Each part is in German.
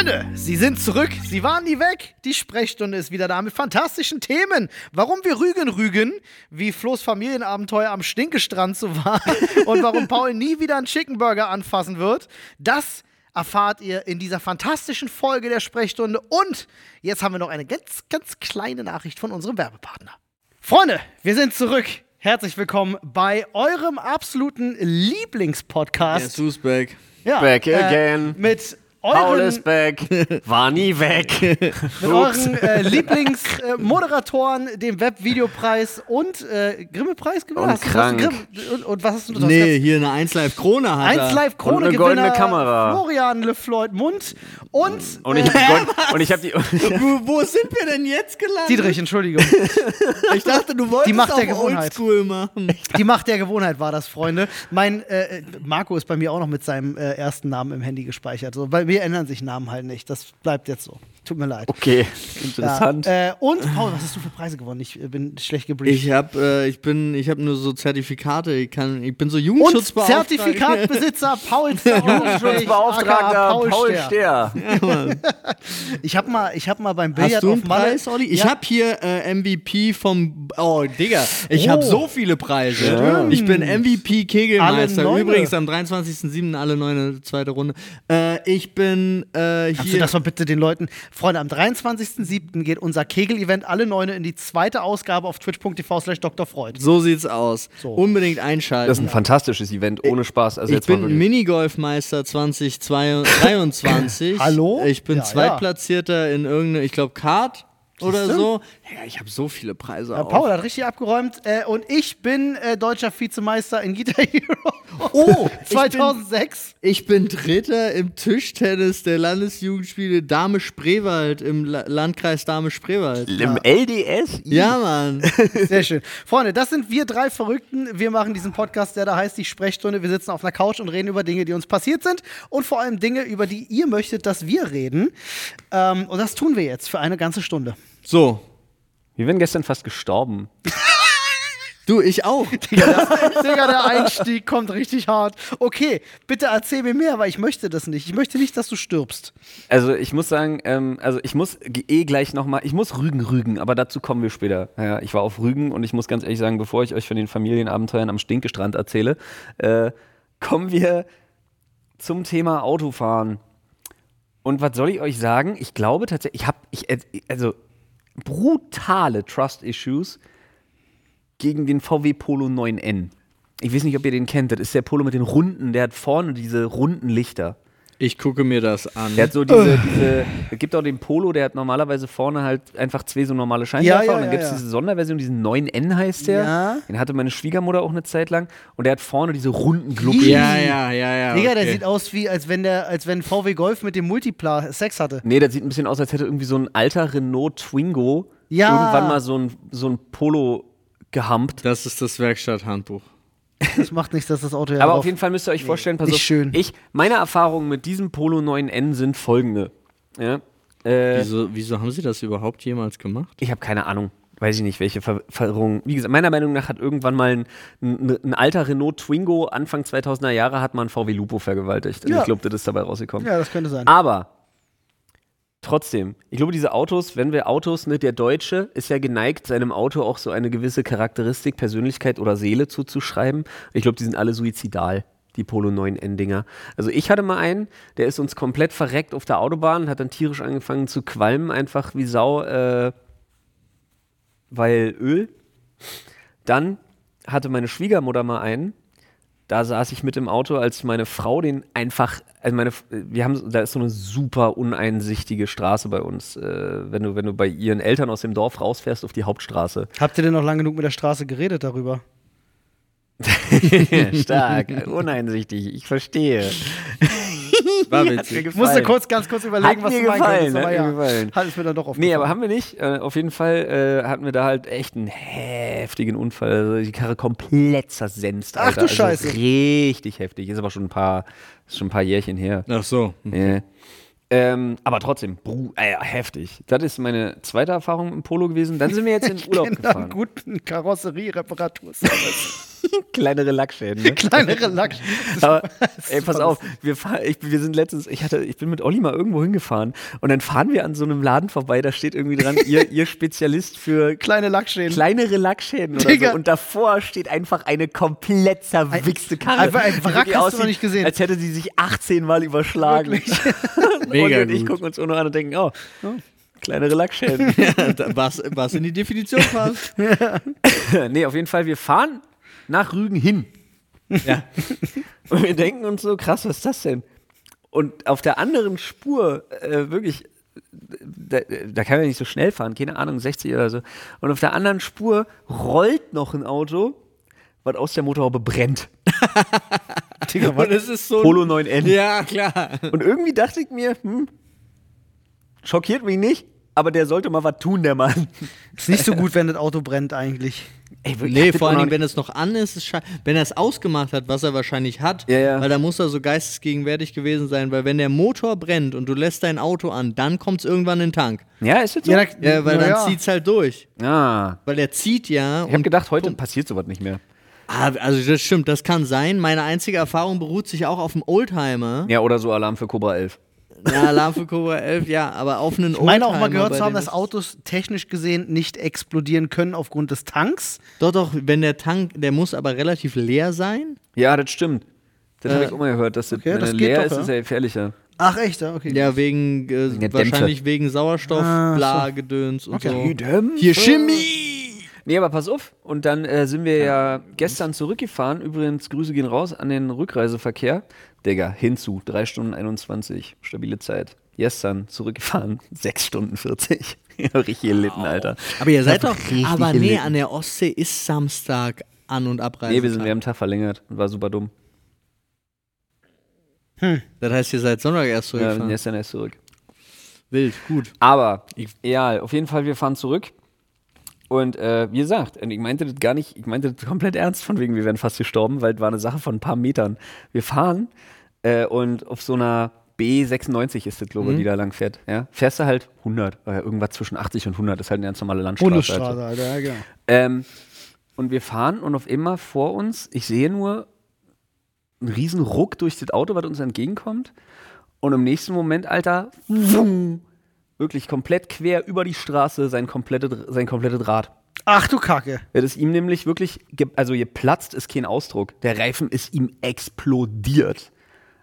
Freunde, Sie sind zurück. Sie waren nie weg. Die Sprechstunde ist wieder da mit fantastischen Themen. Warum wir Rügen rügen, wie Flo's Familienabenteuer am Stinkestrand so war und warum Paul nie wieder einen Chicken Burger anfassen wird, das erfahrt ihr in dieser fantastischen Folge der Sprechstunde. Und jetzt haben wir noch eine ganz, ganz kleine Nachricht von unserem Werbepartner. Freunde, wir sind zurück. Herzlich willkommen bei eurem absoluten Lieblingspodcast. Yes, who's back? Ja, Back äh, again. Mit Paul euren, ist back. War nie weg. mit euren äh, Lieblingsmoderatoren, dem Webvideopreis und äh, Grimme-Preis gewonnen. Und krank. Grimm- und, und was hast du noch? Nee, hier eine 1 Live Krone hat er. 1 Live Krone Und eine goldene Kamera. Florian LeFloid Mund und, Und ich hab, und ich hab die. Wo, wo sind wir denn jetzt gelandet? Dietrich, Entschuldigung. Ich dachte, du wolltest Die Macht der Gewohnheit. Oldschool machen. Die Macht der Gewohnheit war das, Freunde. Mein äh, Marco ist bei mir auch noch mit seinem äh, ersten Namen im Handy gespeichert. So, bei mir ändern sich Namen halt nicht. Das bleibt jetzt so. Tut mir leid. Okay, interessant. Ja, äh, und Paul, was hast du für Preise gewonnen? Ich äh, bin schlecht gebrieft. Ich hab, äh, ich bin, ich hab nur so Zertifikate. Ich kann, ich bin so und Jugendschutzbeauftragter. Zertifikatbesitzer Paul Zertifikatbeauftragter Beauftragter Paul Stehr. Ich habe mal, ich hab mal beim Billard Hast du einen auf Malle- Preis, Olli? Ich Ja. hab hier äh, MVP vom. Oh, Digga. Ich Oh. hab so viele Preise. Stimmt. Ich bin MVP Kegelmeister. Übrigens am 23.07. alle neune zweite Runde. Äh, ich bin äh, Kannst du hier. das mal bitte den Leuten. Freunde, am 23.07. geht unser Kegel-Event alle Neune in die zweite Ausgabe auf twitch.tv slash Dr. Freud. So sieht's aus. So. Unbedingt einschalten. Das ist ein fantastisches Event, ohne Spaß. Also ich jetzt mal bin. Minigolfmeister 2023. Hallo? Ich bin Ja, Zweitplatzierter in irgendeine, ich glaube, Kart oder so. Ja, ich habe so viele Preise Ja, auch. Paul hat richtig abgeräumt. Äh, und ich bin äh, deutscher Vizemeister in Guitar Hero. Oh, ich 2006. Ich bin Dritter im Tischtennis der Landesjugendspiele Dame Spreewald im La Landkreis Dame Spreewald. Im LDS? Ja, Mann. Sehr schön. Freunde, das sind wir drei Verrückten. Wir machen diesen Podcast, der da heißt die Sprechstunde. Wir sitzen auf einer Couch und reden über Dinge, die uns passiert sind und vor allem Dinge, über die ihr möchtet, dass wir reden. Ähm, und das tun wir jetzt für eine ganze Stunde. So, Wir wären gestern fast gestorben. du, ich auch. Digga, der Einstieg kommt richtig hart. Okay, bitte erzähl mir mehr, weil ich möchte das nicht. Ich möchte nicht, dass du stirbst. Also ich muss sagen, ähm, also ich muss eh gleich nochmal, ich muss Rügen rügen, aber dazu kommen wir später. Ja, ich war auf Rügen und ich muss ganz ehrlich sagen, bevor ich euch von den Familienabenteuern am Stinkestrand erzähle, äh, kommen wir zum Thema Autofahren. Und was soll ich euch sagen? Ich glaube tatsächlich, ich habe, ich, äh, also brutale Trust-Issues gegen den VW Polo 9N. Ich weiß nicht, ob ihr den kennt. Das ist der Polo mit den runden, der hat vorne diese runden Lichter. Ich gucke mir das an. Der hat so diese, diese, es gibt auch den Polo, der hat normalerweise vorne halt einfach zwei so normale Scheinwerfer Ja, ja, und dann gibt es ja. diese Sonderversion, diesen 9N heißt der. Ja. Den hatte meine Schwiegermutter auch eine Zeit lang und der hat vorne diese runden Gluppen. ja, ja, ja, ja. Digga, der okay. sieht aus wie, als wenn der, als wenn VW Golf mit dem Multipla Sex hatte. Nee, das sieht ein bisschen aus, als hätte irgendwie so ein alter Renault Twingo Ja. irgendwann mal so ein, so ein Polo gehampt. Das ist das Werkstatthandbuch. Das macht nichts, dass das Auto ja Aber auf jeden Fall müsst ihr euch vorstellen, pass nicht auf, schön. ich, meine Erfahrungen mit diesem Polo 9N sind folgende. Ja, äh, Wieso, wieso haben sie das überhaupt jemals gemacht? Ich habe keine Ahnung. Weiß ich nicht, welche Ver Verirrung. Wie gesagt, meiner Meinung nach hat irgendwann mal ein, ein, ein alter Renault Twingo Anfang 2000er Jahre hat mal ein VW Lupo vergewaltigt. Und Ja. ich glaube, das ist dabei rausgekommen. Ja, das könnte sein. Aber trotzdem, ich glaube, diese Autos, wenn wir Autos, ne, der Deutsche ist ja geneigt, seinem Auto auch so eine gewisse Charakteristik, Persönlichkeit oder Seele zuzuschreiben. Ich glaube, die sind alle suizidal. Die Polo 9N-Dinger. Also ich hatte mal einen, der ist uns komplett verreckt auf der Autobahn, hat dann tierisch angefangen zu qualmen, einfach wie Sau, äh, weil Öl. Dann hatte meine Schwiegermutter mal einen, da saß ich mit im Auto, als meine Frau den einfach, also meine, wir haben, da ist so eine super uneinsichtige Straße bei uns, äh, wenn du, wenn du bei ihren Eltern aus dem Dorf rausfährst auf die Hauptstraße. Habt ihr denn noch lang genug mit der Straße geredet darüber? Stark, uneinsichtig, ich verstehe. War Hat mir witzig. Ich musste kurz, ganz kurz überlegen, Hat was mir du gefallen, hat ja, mir gefallen. hat es mir dann doch aufgefallen. Nee, aber haben wir nicht. Äh, auf jeden Fall äh, hatten wir da halt echt einen heftigen Unfall. Also die Karre komplett zersenst. Ach Alter. du Scheiße. Also richtig heftig. Ist aber schon ein paar, ist schon ein paar Jährchen her. Ach so. Ja. Ähm, aber trotzdem, bru äh, heftig. Das ist meine zweite Erfahrung im Polo gewesen. Dann sind wir jetzt in den Urlaub einem gefahren. guten Karosserie-Reparaturservice. Kleinere Lackschäden. Ne? Kleinere Lack. Aber, ey, pass auf, wir, fahren, ich, wir sind letztens, ich, hatte, ich bin mit Olli mal irgendwo hingefahren und dann fahren wir an so einem Laden vorbei, da steht irgendwie dran, ihr, ihr Spezialist für Kleine Lackschäden. kleinere Lackschäden oder Digga. so. Und davor steht einfach eine komplett zerwichste Karre. einfach ein Wrack hast du aussieht, noch nicht gesehen. Als hätte sie sich 18 Mal überschlagen. Mega Olli und ich gut. gucken uns auch nur an und denken, oh, oh kleinere Lackschäden. Ja, was, was in die Definition passt. nee, auf jeden Fall, wir fahren nach Rügen hin. Ja. Und wir denken uns so, krass, was ist das denn? Und auf der anderen Spur, äh, wirklich, da, da kann man nicht so schnell fahren, keine Ahnung, 60 oder so. Und auf der anderen Spur rollt noch ein Auto, was aus der Motorhaube brennt. Und es ist so. Polo 9N. Ja, klar. Und irgendwie dachte ich mir, hm, schockiert mich nicht, aber der sollte mal was tun, der Mann. Ist nicht so gut, wenn das Auto brennt eigentlich. Ey, wirklich, Nee, vor allen Dingen, wenn es noch an ist, ist wenn er es ausgemacht hat, was er wahrscheinlich hat, Ja, ja. weil da muss er so geistesgegenwärtig gewesen sein, weil wenn der Motor brennt und du lässt dein Auto an, dann kommt es irgendwann in den Tank. Ja, ist das so? Ja, Ja, da- Ja, weil na dann ja. zieht's halt durch. ah. Weil er zieht ja. Ich habe gedacht, heute passiert sowas nicht mehr. Ah, also das stimmt, das kann sein. Meine einzige Erfahrung beruht sich auch auf dem Oldtimer. Ja, oder so Alarm für Cobra 11. Ja, Alarm für Cobra 11, ja, aber auf einen Ich meine auch mal gehört zu haben, dass Autos technisch gesehen nicht explodieren können aufgrund des Tanks. Doch, doch, wenn der Tank, der muss aber relativ leer sein. Ja, das stimmt. Das habe Äh, ich auch mal gehört, dass das, okay, wenn das er geht leer doch, ist, ja. ist er gefährlicher. Ach echt, ja, okay. Ja, wegen, äh, der wahrscheinlich wegen Sauerstoff, Ah, so. bla, Gedöns und so. Hier Chemie! Nee, aber pass auf. Und dann äh, sind wir ja gestern zurückgefahren. Übrigens, Grüße gehen raus an den Rückreiseverkehr. Digga, hinzu, 3 Stunden 21, stabile Zeit. Gestern zurückgefahren, 6 Stunden 40. Richtig gelitten, Alter. Aber ihr seid doch. Aber nee, an der Ostsee ist Samstag An- und Abreise. Nee, wir, sind, wir haben einen Tag verlängert und war super dumm. das heißt, ihr seid Sonntag erst Ja, wir sind zurückgefahren. gestern erst zurück. Wild, gut. Aber, egal, auf jeden Fall, wir fahren zurück. Und äh, wie gesagt, ich meinte das gar nicht, ich meinte das komplett ernst, von wegen, wir wären fast gestorben, weil es war eine Sache von ein paar Metern. Wir fahren äh, und auf so einer B96 ist das, glaube ich, die da lang fährt. Ja? Fährst du halt 100, äh, irgendwas zwischen 80 und 100, das ist halt eine ganz normale Landstraße. Bundesstraße, Also. Alter, ja, genau. Ähm, und wir fahren und auf immer vor uns, ich sehe nur einen riesen Ruck durch das Auto, was uns entgegenkommt. Und im nächsten Moment, Alter, wumm, wirklich komplett quer über die Straße sein komplette, sein komplettes Rad. Ach du Kacke. Das ist ihm nämlich wirklich, ge- also geplatzt ist kein Ausdruck. Der Reifen ist ihm explodiert.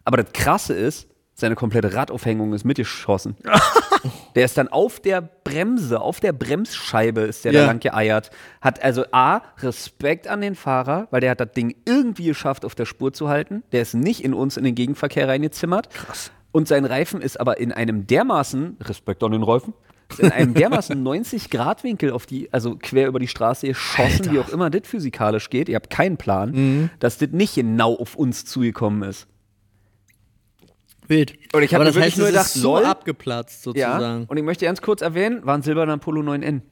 Aber das Krasse ist, seine komplette Radaufhängung ist mitgeschossen. der ist dann auf der Bremse, auf der Bremsscheibe ist der Ja. da lang geeiert. Hat also A, Respekt an den Fahrer, weil der hat das Ding irgendwie geschafft, auf der Spur zu halten. Der ist nicht in uns in den Gegenverkehr reingezimmert. Krass. Und sein Reifen ist aber in einem dermaßen, Respekt an den Reifen, in einem dermaßen 90-Grad-Winkel auf die, also quer über die Straße geschossen, wie auch immer das physikalisch geht. Ihr habt keinen Plan, Mhm. dass das nicht genau auf uns zugekommen ist. Wild. Und ich hab Aber mir das wirklich heißt, nur gedacht, ist so abgeplatzt Ja. sozusagen. Und ich möchte ganz kurz erwähnen, war ein silberner Polo 9N.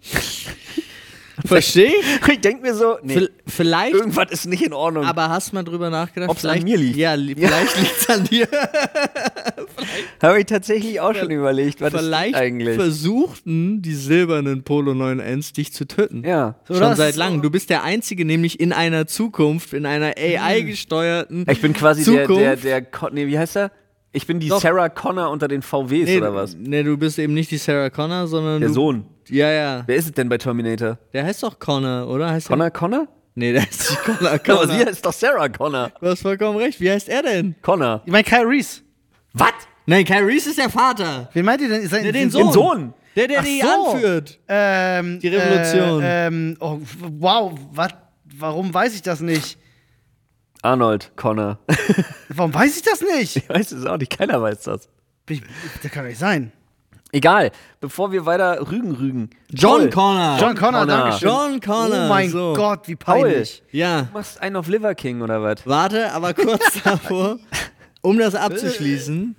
Verstehe? ich denke mir so, nee, vielleicht, irgendwas ist nicht in Ordnung. aber hast mal drüber nachgedacht, Ob's an vielleicht- mir liegt. Ja, li vielleicht liegt es an dir. Habe ich tatsächlich auch schon überlegt, was vielleicht ist eigentlich? versuchten die silbernen Polo 9Ns dich zu töten. Ja. So, Schon seit langem. Du bist der Einzige, nämlich in einer Zukunft, in einer AI-gesteuerten. Ich bin quasi der, Zukunft. der, der, Con- nee, wie heißt er? Ich bin die Doch. Sarah Connor unter den VWs Nee, oder was? nee, du bist eben nicht die Sarah Connor, sondern Der Sohn. Ja, ja. Wer ist es denn bei Terminator? Der heißt doch Connor, oder? Heißt Connor Connor? Der? Nee, der heißt nicht Connor. Aber Connor. sie heißt doch Sarah Connor. Du hast vollkommen recht. Wie heißt er denn? Connor. Ich meine, Kyle Reese. Was? Nein, Kyle Reese ist der Vater. Wen meint ihr denn? Ist er- Der den sind- Sohn. Sohn. Der, der Ach die so. anführt. Ähm, Die Revolution. Äh, ähm, oh, wow, wat, warum weiß ich das nicht? Arnold Connor. Warum weiß ich das nicht? ich weiß es auch nicht, keiner weiß das. Ich, das kann doch nicht sein. Egal, bevor wir weiter rügen rügen. John Paul, Connor. John Connor, Connor. danke schön. John Connor. Oh mein so. Gott, wie Paul, peinlich. Ja. du machst einen auf Liver King oder was? Warte, aber kurz davor, um das abzuschließen.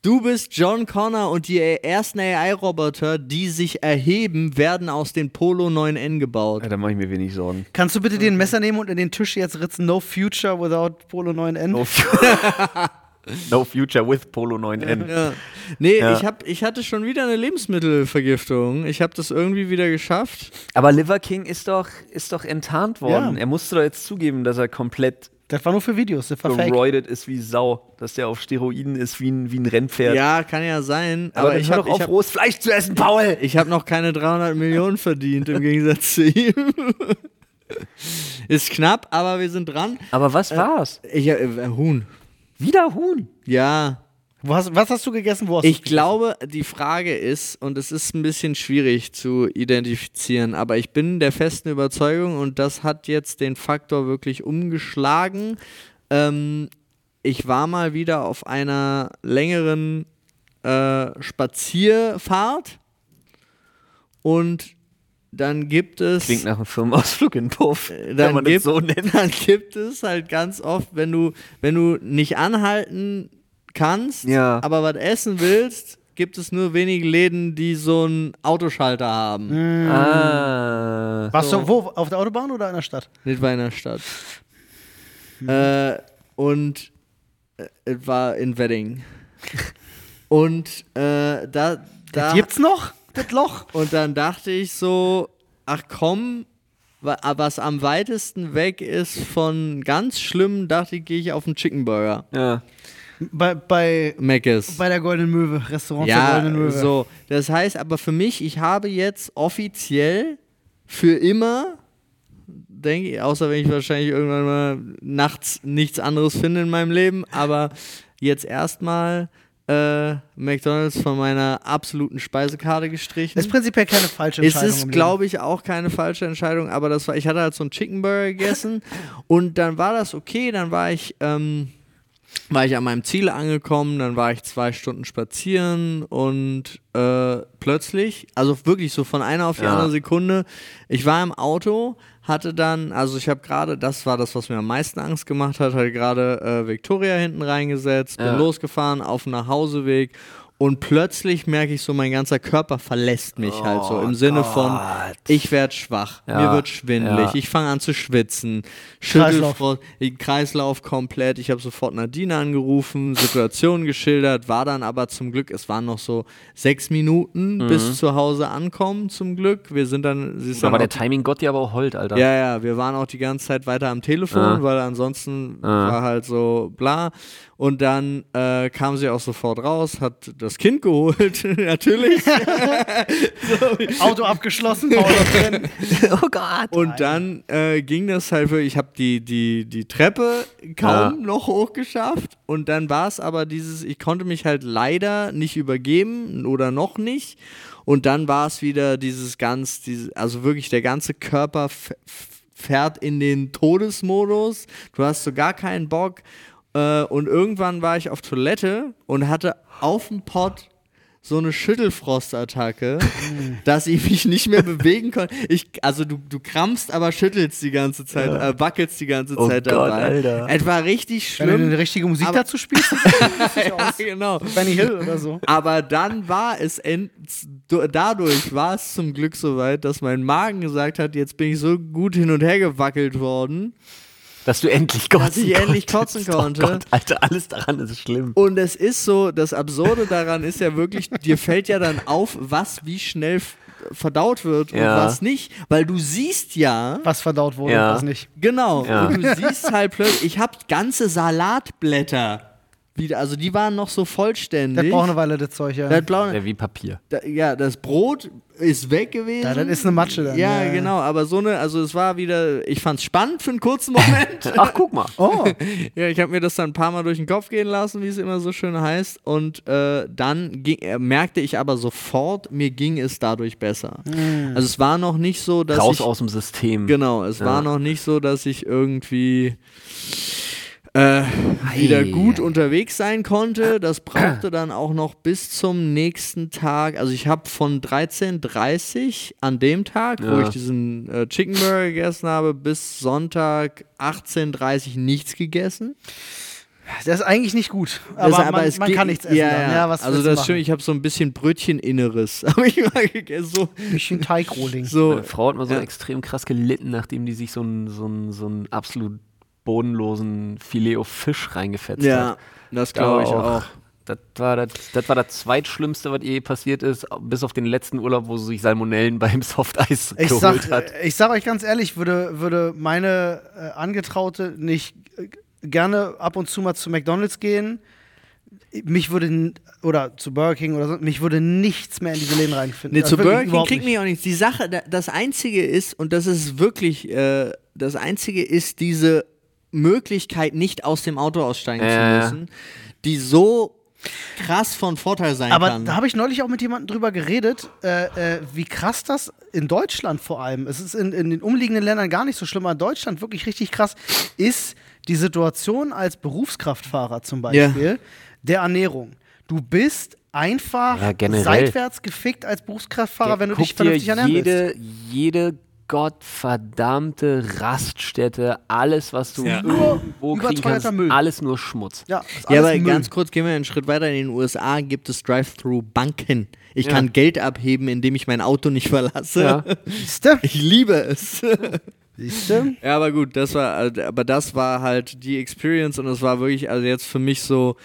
Du bist John Connor und die ersten AI-Roboter, die sich erheben, werden aus den Polo 9N gebaut. Ja, da mache ich mir wenig Sorgen. Kannst du bitte den Messer nehmen und in den Tisch jetzt ritzen? No future without Polo 9N? Oh, No future with Polo 9N. Ja. Nee, Ja. Ich, hab, ich hatte schon wieder eine Lebensmittelvergiftung. Ich habe das irgendwie wieder geschafft. Aber Liver King ist doch, ist doch enttarnt worden. Ja. Er musste doch jetzt zugeben, dass er komplett Das war nur für Videos, das war geroidet ist wie Sau. Dass der auf Steroiden ist wie ein, wie ein Rennpferd. Ja, kann ja sein. aber, Aber, ich habe auf, ich hab, rohes Fleisch zu essen, Paul! ich hab noch keine 300 Millionen verdient im Gegensatz zu ihm. Ist knapp, aber wir sind dran. Aber was war's? Ich, äh, Huhn. Wieder Huhn. Ja, Wo hast, was hast du gegessen? Wo hast Ich du's glaube, die Frage ist, und es ist ein bisschen schwierig zu identifizieren, aber ich bin der festen Überzeugung, und das hat jetzt den Faktor wirklich umgeschlagen. Ähm, ich war mal wieder auf einer längeren äh, Spazierfahrt und dann gibt es. Klingt nach einem Firmenausflug in Puff. Äh, wenn dann man gibt, das so nennt. dann gibt es halt ganz oft, wenn du, wenn du nicht anhalten kannst, Ja. aber was essen willst, gibt es nur wenige Läden, die so einen Autoschalter haben. Ah. Warst du wo? Auf der Autobahn oder in der Stadt? Nicht bei einer Stadt. Äh, und äh, es war in Wedding. und äh, da, da Gibt's noch? Das Loch? und dann dachte ich so, ach komm, wa- was am weitesten weg ist von ganz schlimm, dachte ich, gehe ich auf einen Chicken Burger. Ja. Bei, bei, Meckes. bei der Goldenen Möwe, Restaurant der Ja, Goldenen Möwe. so. Das heißt aber für mich, ich habe jetzt offiziell für immer, denke ich, außer wenn ich wahrscheinlich irgendwann mal nachts nichts anderes finde in meinem Leben, aber jetzt erstmal äh, McDonalds von meiner absoluten Speisekarte gestrichen. Ist prinzipiell keine falsche Es Entscheidung. ist, glaube ich, auch keine falsche Entscheidung, aber das war, ich hatte halt so einen Chicken Burger gegessen und dann war das okay, dann war ich, ähm, war ich an meinem Ziel angekommen, dann war ich zwei Stunden spazieren und äh, plötzlich, also wirklich so von einer auf die Ja. andere Sekunde, ich war im Auto, hatte dann, also ich habe gerade, das war das, was mir am meisten Angst gemacht hat, hatte gerade äh, Victoria hinten reingesetzt, bin Ja. losgefahren auf dem Nachhauseweg und plötzlich merke ich so, mein ganzer Körper verlässt mich halt so im Sinne von, ich werde schwach, Ja, mir wird schwindelig, ja. ich fange an zu schwitzen, Kreislauf. Kreislauf komplett. Ich habe sofort Nadine angerufen, Situation geschildert, war dann aber zum Glück, es waren noch so sechs Minuten Mhm. bis zu Hause ankommen, zum Glück. Wir sind dann, sie ist dann Aber auch der Timing Gott dir aber auch hold, Alter. ja, ja, wir waren auch die ganze Zeit weiter am Telefon, Ah. weil ansonsten war halt so bla. Und dann äh, kam sie auch sofort raus, hat das Kind geholt, natürlich. Auto abgeschlossen, Paul drin. oh Gott. Und dann äh, ging das halt wirklich, ich habe die, die, die Treppe kaum noch hochgeschafft und dann war es aber dieses, ich konnte mich halt leider nicht übergeben oder noch nicht und dann war es wieder dieses ganz, diese, also wirklich der ganze Körper fährt in den Todesmodus, du hast so gar keinen Bock äh, und irgendwann war ich auf Toilette und hatte auf dem Pott so eine Schüttelfrostattacke, dass ich mich nicht mehr bewegen konnte. Ich, also du, du krampfst, aber schüttelst die ganze Zeit, äh, wackelst die ganze Oh Zeit Gott, dabei. Alter. Es war richtig Wenn du schlimm. eine richtige Musik Aber- dazu spielst, ja, genau. Benny Hill oder so. Aber dann war es end, du- dadurch war es zum Glück soweit, dass mein Magen gesagt hat, jetzt bin ich so gut hin und her gewackelt worden. Dass du endlich kotzen Dass ich endlich kotzen konntest. konnte. Oh Gott, Alter, alles daran ist schlimm. Und es ist so, das Absurde daran ist ja wirklich, dir fällt ja dann auf, was wie schnell verdaut wird und Ja. was nicht, weil du siehst ja, Was verdaut wurde Ja. und was nicht. genau, Ja. und du siehst halt plötzlich, ich habe ganze Salatblätter wieder, also die waren noch so vollständig. Das braucht eine Weile, das Zeug, ja. das blaue, Ja, wie Papier. da, ja, das Brot ist weg gewesen. Ja, das ist eine Matsche dann. Ja, Ja, ja. genau, aber so eine, also es war wieder, ich fand's spannend für einen kurzen Moment. Ach, guck mal. Oh, Ja, ich habe mir das dann ein paar Mal durch den Kopf gehen lassen, wie es immer so schön heißt. Und äh, dann ging, äh, merkte ich aber sofort, mir ging es dadurch besser. Also es war noch nicht so, dass Raus ich aus dem System. genau, es war noch nicht so, dass ich irgendwie äh, wieder gut unterwegs sein konnte. Das brauchte dann auch noch bis zum nächsten Tag. Also ich habe von 13.30 an dem Tag, wo Ja. ich diesen äh, Chicken Burger gegessen habe, bis Sonntag 18.30 nichts gegessen. das ist eigentlich nicht gut. Das- Aber, man, es man kann nichts essen. Ja, dann. ja. ja was also das ist schön, ich habe so ein bisschen Brötcheninneres. Habe ich mal gegessen. So, Ein bisschen Teigrohling. so Meine Frau hat mal so Ja. extrem krass gelitten, nachdem die sich so ein, so ein, so ein absolut bodenlosen Filet auf Fisch reingefetzt Ja, hat. das Da glaube ich war auch. Das war das, das war das Zweitschlimmste, was je passiert ist, bis auf den letzten Urlaub, wo sie sich Salmonellen beim Softeis Ich geholt sag, hat. ich sag euch ganz ehrlich, würde, würde meine äh, Angetraute nicht äh, gerne ab und zu mal zu McDonalds gehen, mich würde, oder zu Burger King oder so, mich würde nichts mehr in diese Läden reinfinden. Nee, Also zu Burger King kriegt mich auch nichts. Die Sache, da- das Einzige ist, und das ist wirklich, äh, das Einzige ist diese Möglichkeit, nicht aus dem Auto aussteigen Ja. zu müssen, die so krass von Vorteil sein Aber kann. da habe ich neulich auch mit jemandem drüber geredet, äh, äh, wie krass das in Deutschland vor allem, es ist in, in den umliegenden Ländern gar nicht so schlimm, aber in Deutschland wirklich richtig krass, ist die Situation als Berufskraftfahrer zum Beispiel der Ernährung. Du bist einfach Ja, seitwärts gefickt als Berufskraftfahrer, wenn du dich vernünftig ernähren willst. jede, jede gottverdammte Raststätte, alles, was du Ja. irgendwo kriegen kannst, Müll. alles nur Schmutz. Ja, ja, aber Müll. ganz kurz gehen wir einen Schritt weiter. In den USA gibt es Drive-Thru-Banken. Ich Ja. kann Geld abheben, indem ich mein Auto nicht verlasse. Ja. Ich liebe es. Siehste? Ja, aber gut, das war, äh, aber das war halt die Experience und es war wirklich, also jetzt für mich so,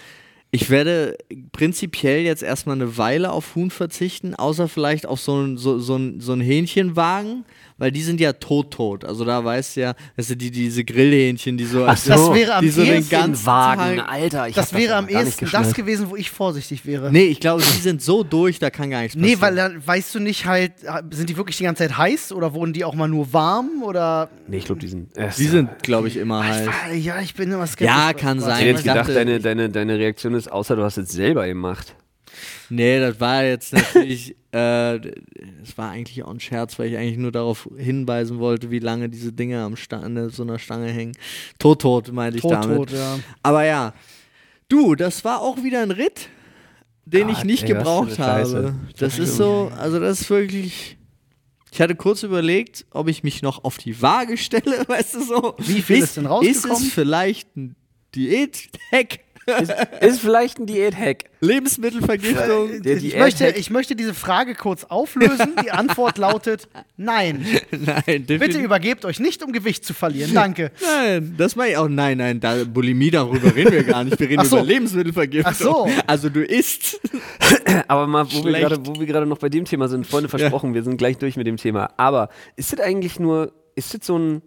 ich werde prinzipiell jetzt erstmal eine Weile auf Huhn verzichten, außer vielleicht auf so ein, so, so ein, so ein Hähnchenwagen, weil die sind ja tot-tot. Also da weißt du ja, das sind die, diese Grillhähnchen, die so, Ach so. Das wäre am die so den ehesten, ganzen Wagen, Tag, Alter. Ich das wäre am ehesten das gewesen, wo ich vorsichtig wäre. Nee, ich glaube, die sind so durch, da kann gar nichts Nee, passieren. weil dann weißt du nicht halt, sind die wirklich die ganze Zeit heiß oder wurden die auch mal nur warm oder. Nee, ich glaube, die sind. Äh, die sind, glaube ich, immer halt. war, ja, ich bin immer skeptisch. Ja, kann was- sein. Ich hätte jetzt gedacht, deine, deine, deine Reaktion ist, außer du hast es selber gemacht. Nee, das war jetzt natürlich, äh, das war eigentlich auch ein Scherz, weil ich eigentlich nur darauf hinweisen wollte, wie lange diese Dinge am Sta an so einer Stange hängen. Tot, tot, meinte ich Tot, damit. tot, ja. Aber ja, du, das war auch wieder ein Ritt, den Ah, ich nicht ey, gebraucht habe. Das ist so, also das ist wirklich. Ich hatte kurz überlegt, ob ich mich noch auf die Waage stelle, weißt du so. Wie viel ist denn rausgekommen? Ist es vielleicht ein Diät-Hack? Ist, ist vielleicht ein Diät-Hack. Lebensmittelvergiftung? Der Ich Diät- möchte, ich möchte diese Frage kurz auflösen. Die Antwort lautet nein. Nein, Bitte übergebt euch nicht, um Gewicht zu verlieren. Danke. Nein, das meine ich auch. Nein, nein, da, Bulimie, darüber reden wir gar nicht. Wir reden so. über Lebensmittelvergiftung. Ach so. Also du isst. Aber mal, wo wir Schlecht. gerade, wo wir gerade noch bei dem Thema sind, Freunde versprochen, wir sind gleich durch mit dem Thema. Aber ist das eigentlich nur, ist das so ein,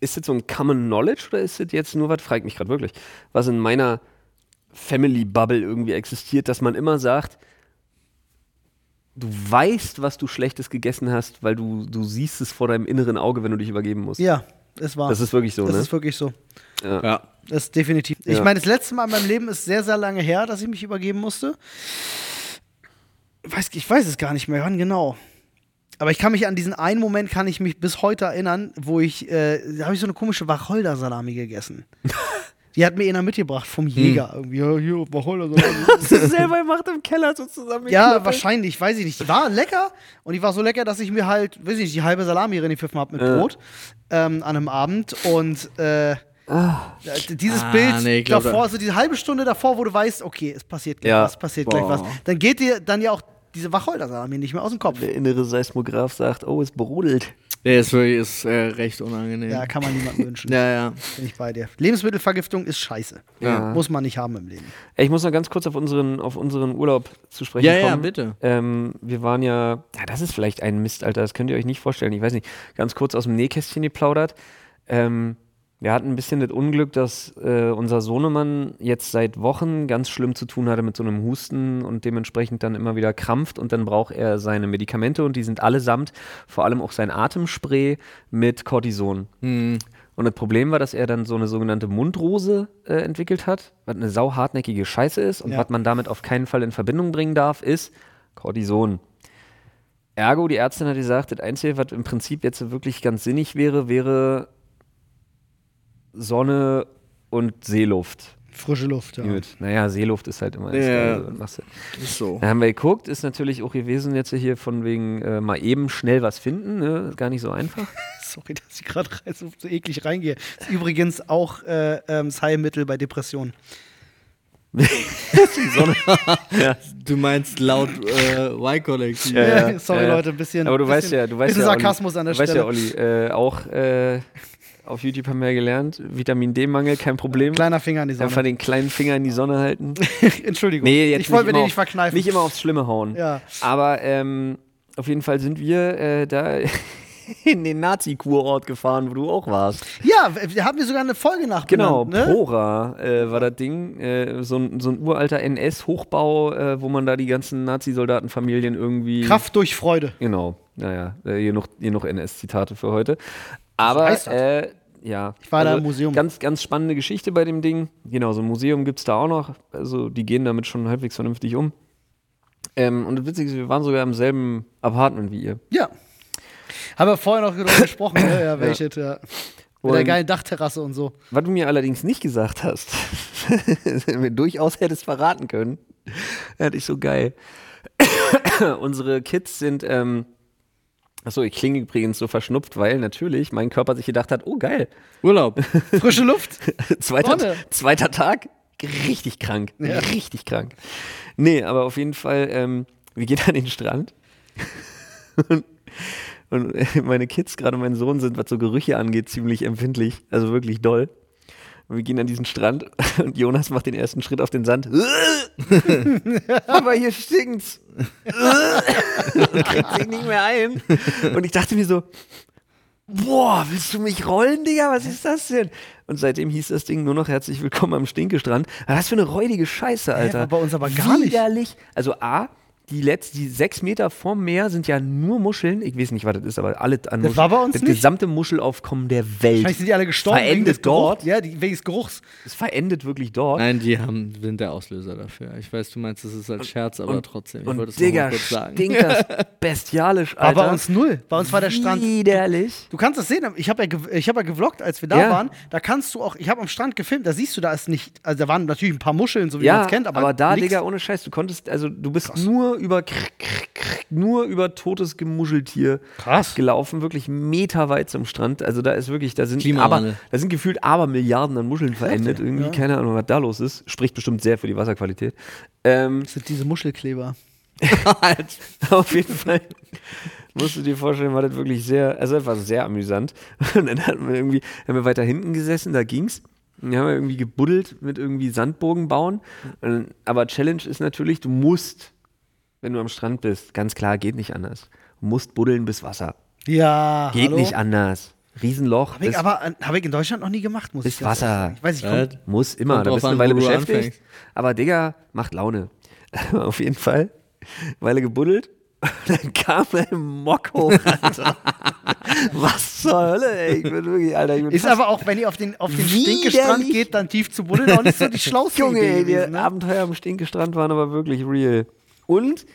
ist das so ein Common Knowledge oder ist das jetzt nur was, fragt mich gerade wirklich, was in meiner Family Bubble irgendwie existiert, dass man immer sagt, du weißt, was du Schlechtes gegessen hast, weil du, du siehst es vor deinem inneren Auge, wenn du dich übergeben musst. Ja, es war. Das ist wirklich so, das ne? ist wirklich so. Ja. Das ist definitiv. Ich Ja. meine, das letzte Mal in meinem Leben ist sehr, sehr lange her, dass ich mich übergeben musste. Weiß, ich weiß es gar nicht mehr, wann genau. Aber ich kann mich an diesen einen Moment, kann ich mich bis heute erinnern, wo ich, äh, da habe ich so eine komische Wacholder-Salami gegessen. Die hat mir einer mitgebracht vom Jäger. Irgendwie, ja, hier, Wacholder-Salami. Hast du selber gemacht im Keller so zusammen? ja, wahrscheinlich, weiß ich nicht. Die war lecker und die war so lecker, dass ich mir halt, weiß ich nicht, die halbe Salami reingepfiffen habe mit Ja. Brot ähm, an einem Abend. Und äh, dieses Ah, Bild nee, glaub, davor, da- also diese halbe Stunde davor, wo du weißt, okay, es passiert gleich Ja. was, passiert Boah. gleich was, dann geht dir dann ja auch diese Wacholder-Salami nicht mehr aus dem Kopf. Der innere Seismograph sagt, oh, es brodelt. Der ist wirklich ist, äh, recht unangenehm. Ja, kann man niemandem wünschen. ja, ja. Bin ich bei dir. Lebensmittelvergiftung ist scheiße. Ja. Muss man nicht haben im Leben. Ich muss noch ganz kurz auf unseren, auf unseren Urlaub zu sprechen Ja, ja, kommen. bitte. Ähm, wir waren ja, ja, das ist vielleicht ein Mist, Alter, das könnt ihr euch nicht vorstellen. Ich weiß nicht, ganz kurz aus dem Nähkästchen geplaudert. Ähm, wir hatten ein bisschen das Unglück, dass äh, unser Sohnemann jetzt seit Wochen ganz schlimm zu tun hatte mit so einem Husten und dementsprechend dann immer wieder krampft und dann braucht er seine Medikamente und die sind allesamt, vor allem auch sein Atemspray mit Cortison. Hm. Und das Problem war, dass er dann so eine sogenannte Mundrose äh, entwickelt hat, was eine sauhartnäckige Scheiße ist und Ja. was man damit auf keinen Fall in Verbindung bringen darf, ist Cortison. Ergo, die Ärztin hat gesagt, das Einzige, was im Prinzip jetzt wirklich ganz sinnig wäre, wäre Sonne und Seeluft. Frische Luft, ja. Gut. Naja, Seeluft ist halt immer. Ja. Ja. Du? Ist so. Dann haben wir geguckt, ist natürlich auch gewesen jetzt hier von wegen äh, mal eben schnell was finden, ne? Ist gar nicht so einfach. Sorry, dass ich gerade so, so eklig reingehe. Ist übrigens auch äh, ähm, das Heilmittel bei Depressionen. Du meinst laut äh, Y-Kollektiv. Ja, ja. Sorry, Ja, ja. Leute, ein bisschen. Aber du bisschen, weißt ja, du weißt ja, Sarkasmus Olli, an der du weißt Stelle. ja, Olli, äh, auch, äh, Auf YouTube haben wir ja gelernt, Vitamin D-Mangel, kein Problem. Kleiner Finger in die Einfach Sonne. den kleinen Finger in die Sonne halten. Entschuldigung. Nee, jetzt ich wollte mir den auf- nicht verkneifen. Nicht immer aufs Schlimme hauen. Ja. Aber ähm, auf jeden Fall sind wir äh, da in den Nazi-Kurort gefahren, wo du auch warst. ja, wir haben wir sogar eine Folge nach Genau, ne? Pora äh, war das Ding. Äh, so, ein, so ein uralter NS-Hochbau, äh, wo man da die ganzen Nazi-Soldatenfamilien irgendwie. Kraft durch Freude. Genau, naja, äh, hier noch, hier noch NS-Zitate für heute. Aber, äh, ja. Ich war da im Museum. Ganz, ganz spannende Geschichte bei dem Ding. Genau, so ein Museum gibt es da auch noch. Also, die gehen damit schon halbwegs vernünftig um. Ähm, und das Witzige ist, wir waren sogar im selben Apartment wie ihr. Ja. Haben wir vorher noch darüber gesprochen, ne? ja, welches, ja. Mit der geilen Dachterrasse und so. Was du mir allerdings nicht gesagt hast, mir durchaus hättest verraten können, hätte ich so geil. Unsere Kids sind, ähm, achso, ich klinge übrigens so verschnupft, weil natürlich mein Körper sich gedacht hat, oh geil, Urlaub. Frische Luft. zweiter, zweiter Tag, richtig krank, Ja. richtig krank. Nee, aber auf jeden Fall, ähm, wir gehen an den Strand und, und äh, meine Kids, gerade mein Sohn, sind, was so Gerüche angeht, ziemlich empfindlich, also wirklich doll. Und wir gehen an diesen Strand und Jonas macht den ersten Schritt auf den Sand. Aber hier stinkt's. und kriegt sich nicht mehr ein. Und ich dachte mir so, boah, willst du mich rollen, Digga? Was ist das denn? Und seitdem hieß das Ding nur noch herzlich willkommen am Stinkestrand. Was für eine räudige Scheiße, Alter. war bei uns aber gar nicht. Widerlich. Also A, die letzten, die sechs Meter vom Meer sind ja nur Muscheln. Ich weiß nicht, was das ist, aber alle an Das Muscheln. war bei uns das nicht. gesamte Muschelaufkommen der Welt. Vielleicht sind die alle gestorben wegen des Verendet dort. Geruchs. Ja, die, wegen des Geruchs. Es verendet wirklich dort. Nein, die haben, sind der Auslöser dafür. Ich weiß, du meinst, das ist als Scherz, aber und- trotzdem. Ich wollte Und es noch mal Digga, kurz sagen. stinkt das bestialisch, War Alter. bei uns null. Bei uns war der Strand. Widerlich. Du kannst das sehen, ich habe ja, ich hab ja gevloggt, als wir da Ja. waren. Da kannst du auch, ich habe am Strand gefilmt, da siehst du, da ist nicht, also da waren natürlich ein paar Muscheln, so wie man Ja, es kennt, aber, aber, da, nix. Digga, ohne Scheiß, du konntest, also du bist nur über krr, krr, krr, nur über totes Gemuscheltier Krass. gelaufen, wirklich meterweit zum Strand. Also da ist wirklich, da sind aber, da sind gefühlt aber Milliarden an Muscheln verendet. Irgendwie, ja. keine Ahnung, was da los ist. Spricht bestimmt sehr für die Wasserqualität. Ähm, Das sind diese Muschelkleber. Auf jeden Fall musst du dir vorstellen, war das wirklich sehr, also es war sehr amüsant. Und dann hatten wir irgendwie, haben wir weiter hinten gesessen, da ging's. Und dann haben wir irgendwie gebuddelt mit irgendwie Sandburgen bauen. Aber Challenge ist natürlich, du musst, wenn du am Strand bist, ganz klar, geht nicht anders. Du musst buddeln bis Wasser. Ja, Geht hallo? nicht anders. Riesenloch. Hab ich, aber habe ich in Deutschland noch nie gemacht, muss Bis ich Wasser. sagen. Ich weiß nicht, Äh, kommt, Muss immer, Kommt da bist du an, eine Weile beschäftigt. anfängst. Aber Digga, macht Laune. Auf jeden Fall. Weile gebuddelt. Dann kam ein Mock hoch, Alter. Was zur Hölle, ey. Ich bin wirklich, Alter, ich bin ist aber auch, wenn ihr auf den, auf den. Stinkestrand geht, dann tief zu buddeln, auch nicht so die schlauste Junge, Idee ey, die gewesen, ne? Abenteuer am Stinkestrand waren aber wirklich real. Und,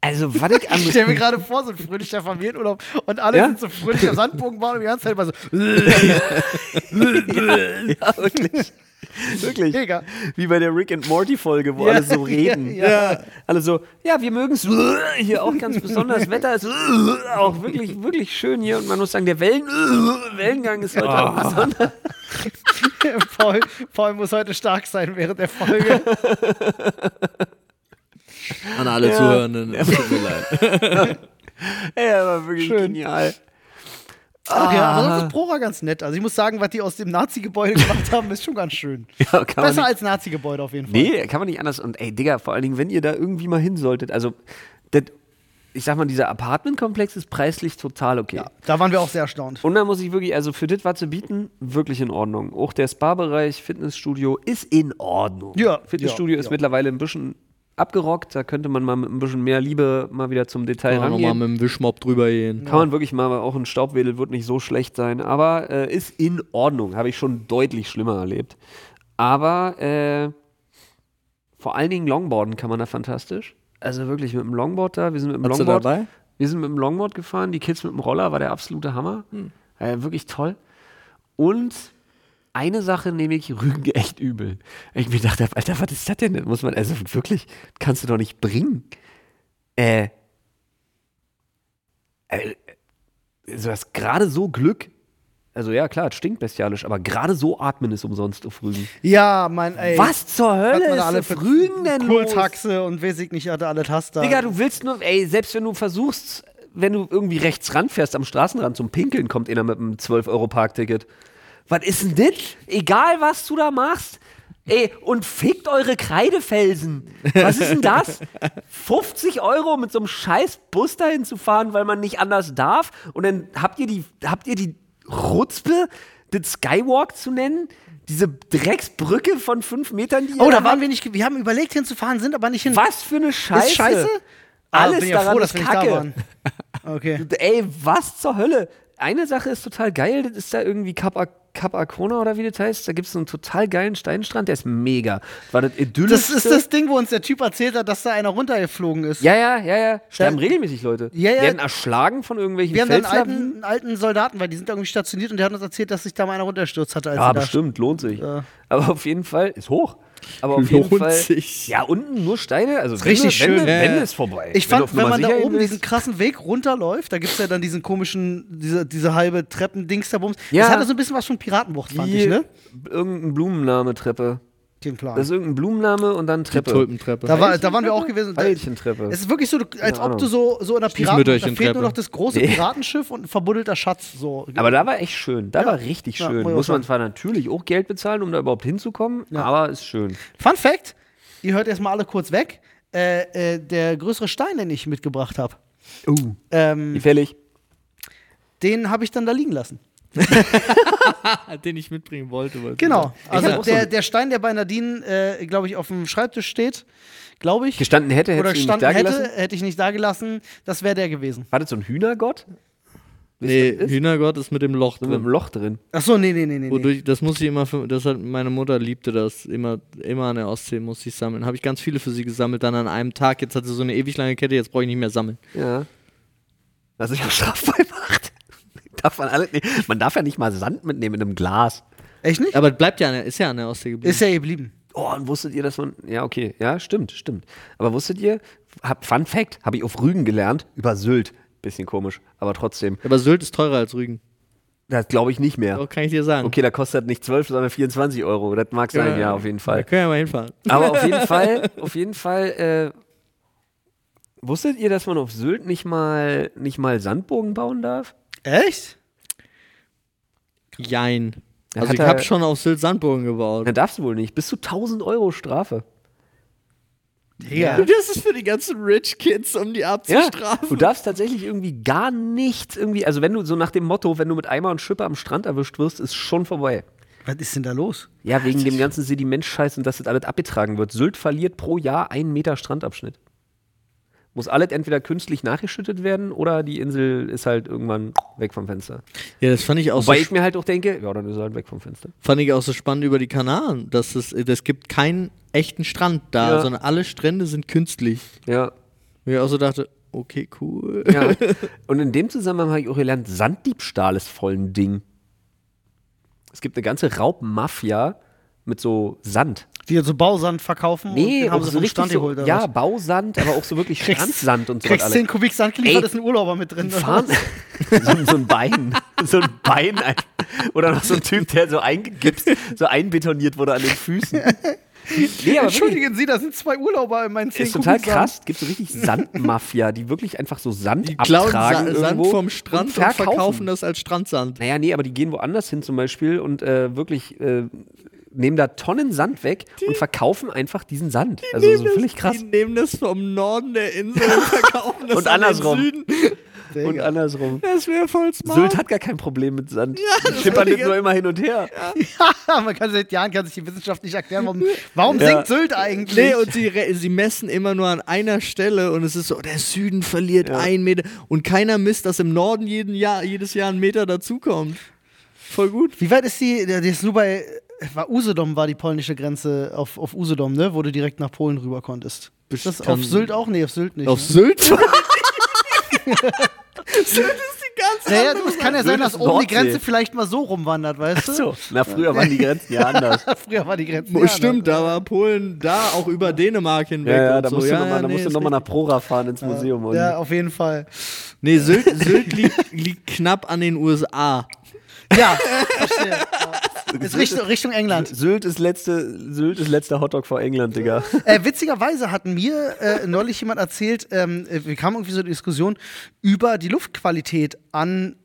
also, was ich an Ich stelle mir gerade vor, so ein fröhlicher Familienurlaub und alle Ja? sind so fröhlich am Sandbogen bauen und die ganze Zeit immer so, ja, wirklich. Wirklich. Mega. Wie bei der Rick and Morty Folge, wo Ja, alle so reden. ja, ja. Alle so, ja, wir mögen es hier auch ganz besonders. Wetter ist auch wirklich, wirklich schön hier. Und man muss sagen, der Wellen, Wellengang ist heute auch besonders. Paul, Paul muss heute stark sein während der Folge. An alle Ja. Zuhörenden, es tut mir leid. Ey, aber wirklich Schön. genial. Ach ja, aber sonst ist Prora ganz nett. Also ich muss sagen, was die aus dem Nazi-Gebäude gemacht haben, ist schon ganz schön. Ja, Besser als Nazi-Gebäude auf jeden Fall. nee, kann man nicht anders. Und ey, Digga, vor allen Dingen, wenn ihr da irgendwie mal hin solltet, also, das, ich sag mal, dieser Apartmentkomplex ist preislich total okay. Ja, da waren wir auch sehr erstaunt. Und da muss ich wirklich, also für das, was zu bieten, wirklich in Ordnung. Auch der Spa-Bereich, Fitnessstudio ist in Ordnung. Ja, Fitnessstudio ja, ist ja. mittlerweile ein bisschen abgerockt. Da könnte man mal mit ein bisschen mehr Liebe mal wieder zum Detail Kann man rangehen. nochmal mit dem Wischmopp drüber gehen. Kann man wirklich mal, auch ein Staubwedel wird nicht so schlecht sein, aber äh, ist in Ordnung. Habe ich schon deutlich schlimmer erlebt. Aber äh, vor allen Dingen Longboarden kann man da fantastisch. Also wirklich mit dem Longboard da, wir sind mit dem du Longboard. dabei? Wir sind mit dem Longboard gefahren, die Kids mit dem Roller, war der absolute Hammer. Äh, wirklich toll. Und eine Sache nehme ich Rügen echt übel. Ich mir dachte, Alter, was ist das denn? Das muss man, also wirklich, kannst du doch nicht bringen. Äh, äh, du hast gerade so Glück. Also ja, klar, es stinkt bestialisch, aber gerade so atmen ist umsonst auf Rügen. Ja, mein, ey. Was zur Hölle ist alle auf für Rügen denn los? Kultaxe und weiß ich nicht, hatte alle Taster. Digga, du willst nur, ey, selbst wenn du versuchst, wenn du irgendwie rechts ranfährst am Straßenrand zum Pinkeln, kommt einer mit einem 12-Euro-Parkticket. Was ist denn das? Egal, was du da machst. Ey, und fickt eure Kreidefelsen. Was ist denn das? 50 Euro mit so einem scheiß Bus dahin zu fahren, weil man nicht anders darf? Und dann habt ihr die, habt ihr die Rutzpe, das Skywalk zu nennen? Diese Drecksbrücke von fünf Metern, die ihr Oh, da waren wir nicht. Wir haben überlegt hinzufahren, sind aber nicht hin. Was für eine Scheiße. Ist scheiße? Ah, Alles bin ja daran froh, ist dass wir nicht Kacke. da waren. Okay. Ey, was zur Hölle? Eine Sache ist total geil, das ist da irgendwie Ar- Cap Arcona oder wie das heißt. Da gibt es einen total geilen Steinstrand, der ist mega. War das idyllisch? Das ist das Ding, wo uns der Typ erzählt hat, dass da einer runtergeflogen ist. Ja, ja, ja, ja. Sterben Ja. regelmäßig Leute. Ja, ja. Werden erschlagen von irgendwelchen Wir haben dann Felslawinen. einen alten, alten Soldaten, weil die sind da irgendwie stationiert und der hat uns erzählt, dass sich da mal einer runterstürzt hatte. Als Ja, da bestimmt, lohnt sich. Ja. Aber auf jeden Fall, ist hoch. Aber auf jeden Lohnt Fall. sich. Ja, unten nur Steine. Also richtig Wände, schön. Wände, Ja, Wände ist vorbei. Ich Wenn fand, wenn Nummer man da oben willst- diesen krassen Weg runterläuft, da gibt es ja dann diesen komischen, diese, diese halbe Treppendings da bums. Ja. Das hatte so ein bisschen was von Piratenbucht, fand ich, ne? Irgendein Blumenname-Treppe. Den Plan. Das ist irgendein Blumenname und dann Die Treppe. Tulpentreppe. da, war, da waren wir auch gewesen. Da, Veilchentreppe. es ist wirklich so, als ob du so, so in der Piraten, da fehlt nur noch das große Nee. Piratenschiff und ein verbuddelter Schatz. So. Aber da war echt schön. Da Ja. war richtig Ja, schön. muss man zwar natürlich auch Geld bezahlen, um da überhaupt hinzukommen, Ja. aber ist schön. Fun Fact: Ihr hört erstmal alle kurz weg. Äh, äh, der größere Stein, den ich mitgebracht habe, Uh. ähm, Gefällig. den habe ich dann da liegen lassen. den ich mitbringen wollte. wollte Genau. ich Also der, der Stein, der bei Nadine, äh, glaube ich, auf dem Schreibtisch steht, glaube ich. Gestanden hätte, hätte oder ich ihn nicht gestanden da hätte, gelassen. hätte ich nicht da gelassen. Das wäre der gewesen. War das so ein Hühnergott? Nee, ist? Hühnergott ist mit dem Loch So mit einem drin. Loch drin. Ach so, nee, nee, nee, nee. Wodurch, das muss ich immer, für, das hat meine Mutter liebte das immer, immer an der Ostsee muss ich sammeln. Habe ich ganz viele für sie gesammelt, dann an einem Tag. Jetzt hat sie so eine ewig lange Kette, jetzt brauche ich nicht mehr sammeln. Ja. Was sich auch strafbar macht. Darf man, alle, man darf ja nicht mal Sand mitnehmen in einem Glas. Echt nicht? Aber bleibt ja, an der, ist ja an der Ostsee geblieben. Ist ja geblieben. Oh, und wusstet ihr, dass man. Ja, okay. Ja, stimmt, stimmt. Aber wusstet ihr, hab, Fun Fact, habe ich auf Rügen gelernt, über Sylt. Bisschen komisch, aber trotzdem. Aber Sylt ist teurer als Rügen. Das glaube ich nicht mehr. So kann ich dir sagen. Okay, da kostet nicht 12, sondern 24 Euro. Das mag sein, ja, auf jeden Da Fall. können wir mal hinfahren. Aber auf jeden Fall, auf jeden Fall, äh, wusstet ihr, dass man auf Sylt nicht mal, nicht mal Sandbogen bauen darf? Echt? Jein. Also hat ich er- habe schon auf Sylt Sandburgen gebaut. Dann darfst du wohl nicht. Bis zu 1000 Euro Strafe. Ja. Das ist für die ganzen Rich Kids, um die Ja, abzustrafen. du darfst tatsächlich irgendwie gar nichts irgendwie, also wenn du so nach dem Motto, wenn du mit Eimer und Schippe am Strand erwischt wirst, ist schon vorbei. Was ist denn da los? Ja, wegen dem ganzen Sedimentscheiß und dass das alles abgetragen wird. Sylt verliert pro Jahr einen Meter Strandabschnitt. Muss alles entweder künstlich nachgeschüttet werden oder die Insel ist halt irgendwann weg vom Fenster. Ja, das fand ich auch so, Wobei ich mir halt auch denke, ja, dann ist er halt weg vom Fenster. fand ich auch so spannend über die Kanaren, dass es, das gibt keinen echten Strand da, Ja. sondern alle Strände sind künstlich. Ja. Wo ich auch so dachte, okay, cool. ja. Und in dem Zusammenhang habe ich auch gelernt, Sanddiebstahl ist voll ein Ding. Es gibt eine ganze Raubmafia mit so Sand. Die jetzt so Bausand verkaufen und Nee, den haben so vom richtig Strand so, geholt. ja, was? Bausand, aber auch so wirklich Strandsand und so Kriegst was 10 Kubik Sand geliefert, ist ein Urlauber mit drin. Fahren so, ein- so ein Bein, so ein Bein ein- oder noch so ein Typ, der so eingegipst, so einbetoniert wurde an den Füßen. Nee, aber wirklich, Entschuldigen Sie, da sind zwei Urlauber in meinen 10 ist total krass. Gibt so richtig Sandmafia, die wirklich einfach so Sand Die abtragen Sa Sand vom Strand und verkaufen. verkaufen das als Strandsand. Naja, nee, aber die gehen woanders hin zum Beispiel und äh, wirklich äh, nehmen da Tonnen Sand weg und verkaufen einfach diesen Sand. Also so völlig krass. Die nehmen das vom Norden der Insel und verkaufen das Und an den andersrum. Süden. Und andersrum. Das wäre voll smart. Sylt hat gar kein Problem mit Sand. Ja, Schippern wollte nicht nur immer hin und her. Ja, man kann seit Jahren kann sich die Wissenschaft nicht erklären, warum, warum Ja. sinkt Sylt eigentlich? Nee, und sie, sie messen immer nur an einer Stelle und es ist so, der Süden verliert Ja. einen Meter und keiner misst, dass im Norden jeden Jahr, jedes Jahr ein Meter dazukommt. Voll gut. Wie weit ist die, der- die ist nur bei, war Usedom war die polnische Grenze auf, auf Usedom, ne, wo du direkt nach Polen rüber konntest. Ist das auf Sylt auch? Nee, auf Sylt nicht. Auf ne? Sylt? Sylt ist die ganze Naja, du, es kann ja sein, dass oben die Nordsee. Grenze vielleicht mal so rumwandert, weißt du? So, na früher waren die Grenzen ja anders. Früher war die Grenze. Oh, ja, stimmt, ne? da war Polen da auch über Dänemark hinweg. Ja, ja, und da so. musst du ja, nochmal ja, noch, nee, noch nach. Prora fahren ins Museum. Und Ja, auf jeden Fall. Nee, Sylt, Sylt liegt, liegt knapp an den USA. Ja, verstehe. Ja. Ist Richtung, Richtung England. Sylt ist, letzte, Sylt ist letzter Hotdog vor England, Digga. Äh, witzigerweise hat mir äh, neulich jemand erzählt, ähm, äh, wir kamen irgendwie so eine Diskussion über die Luftqualität an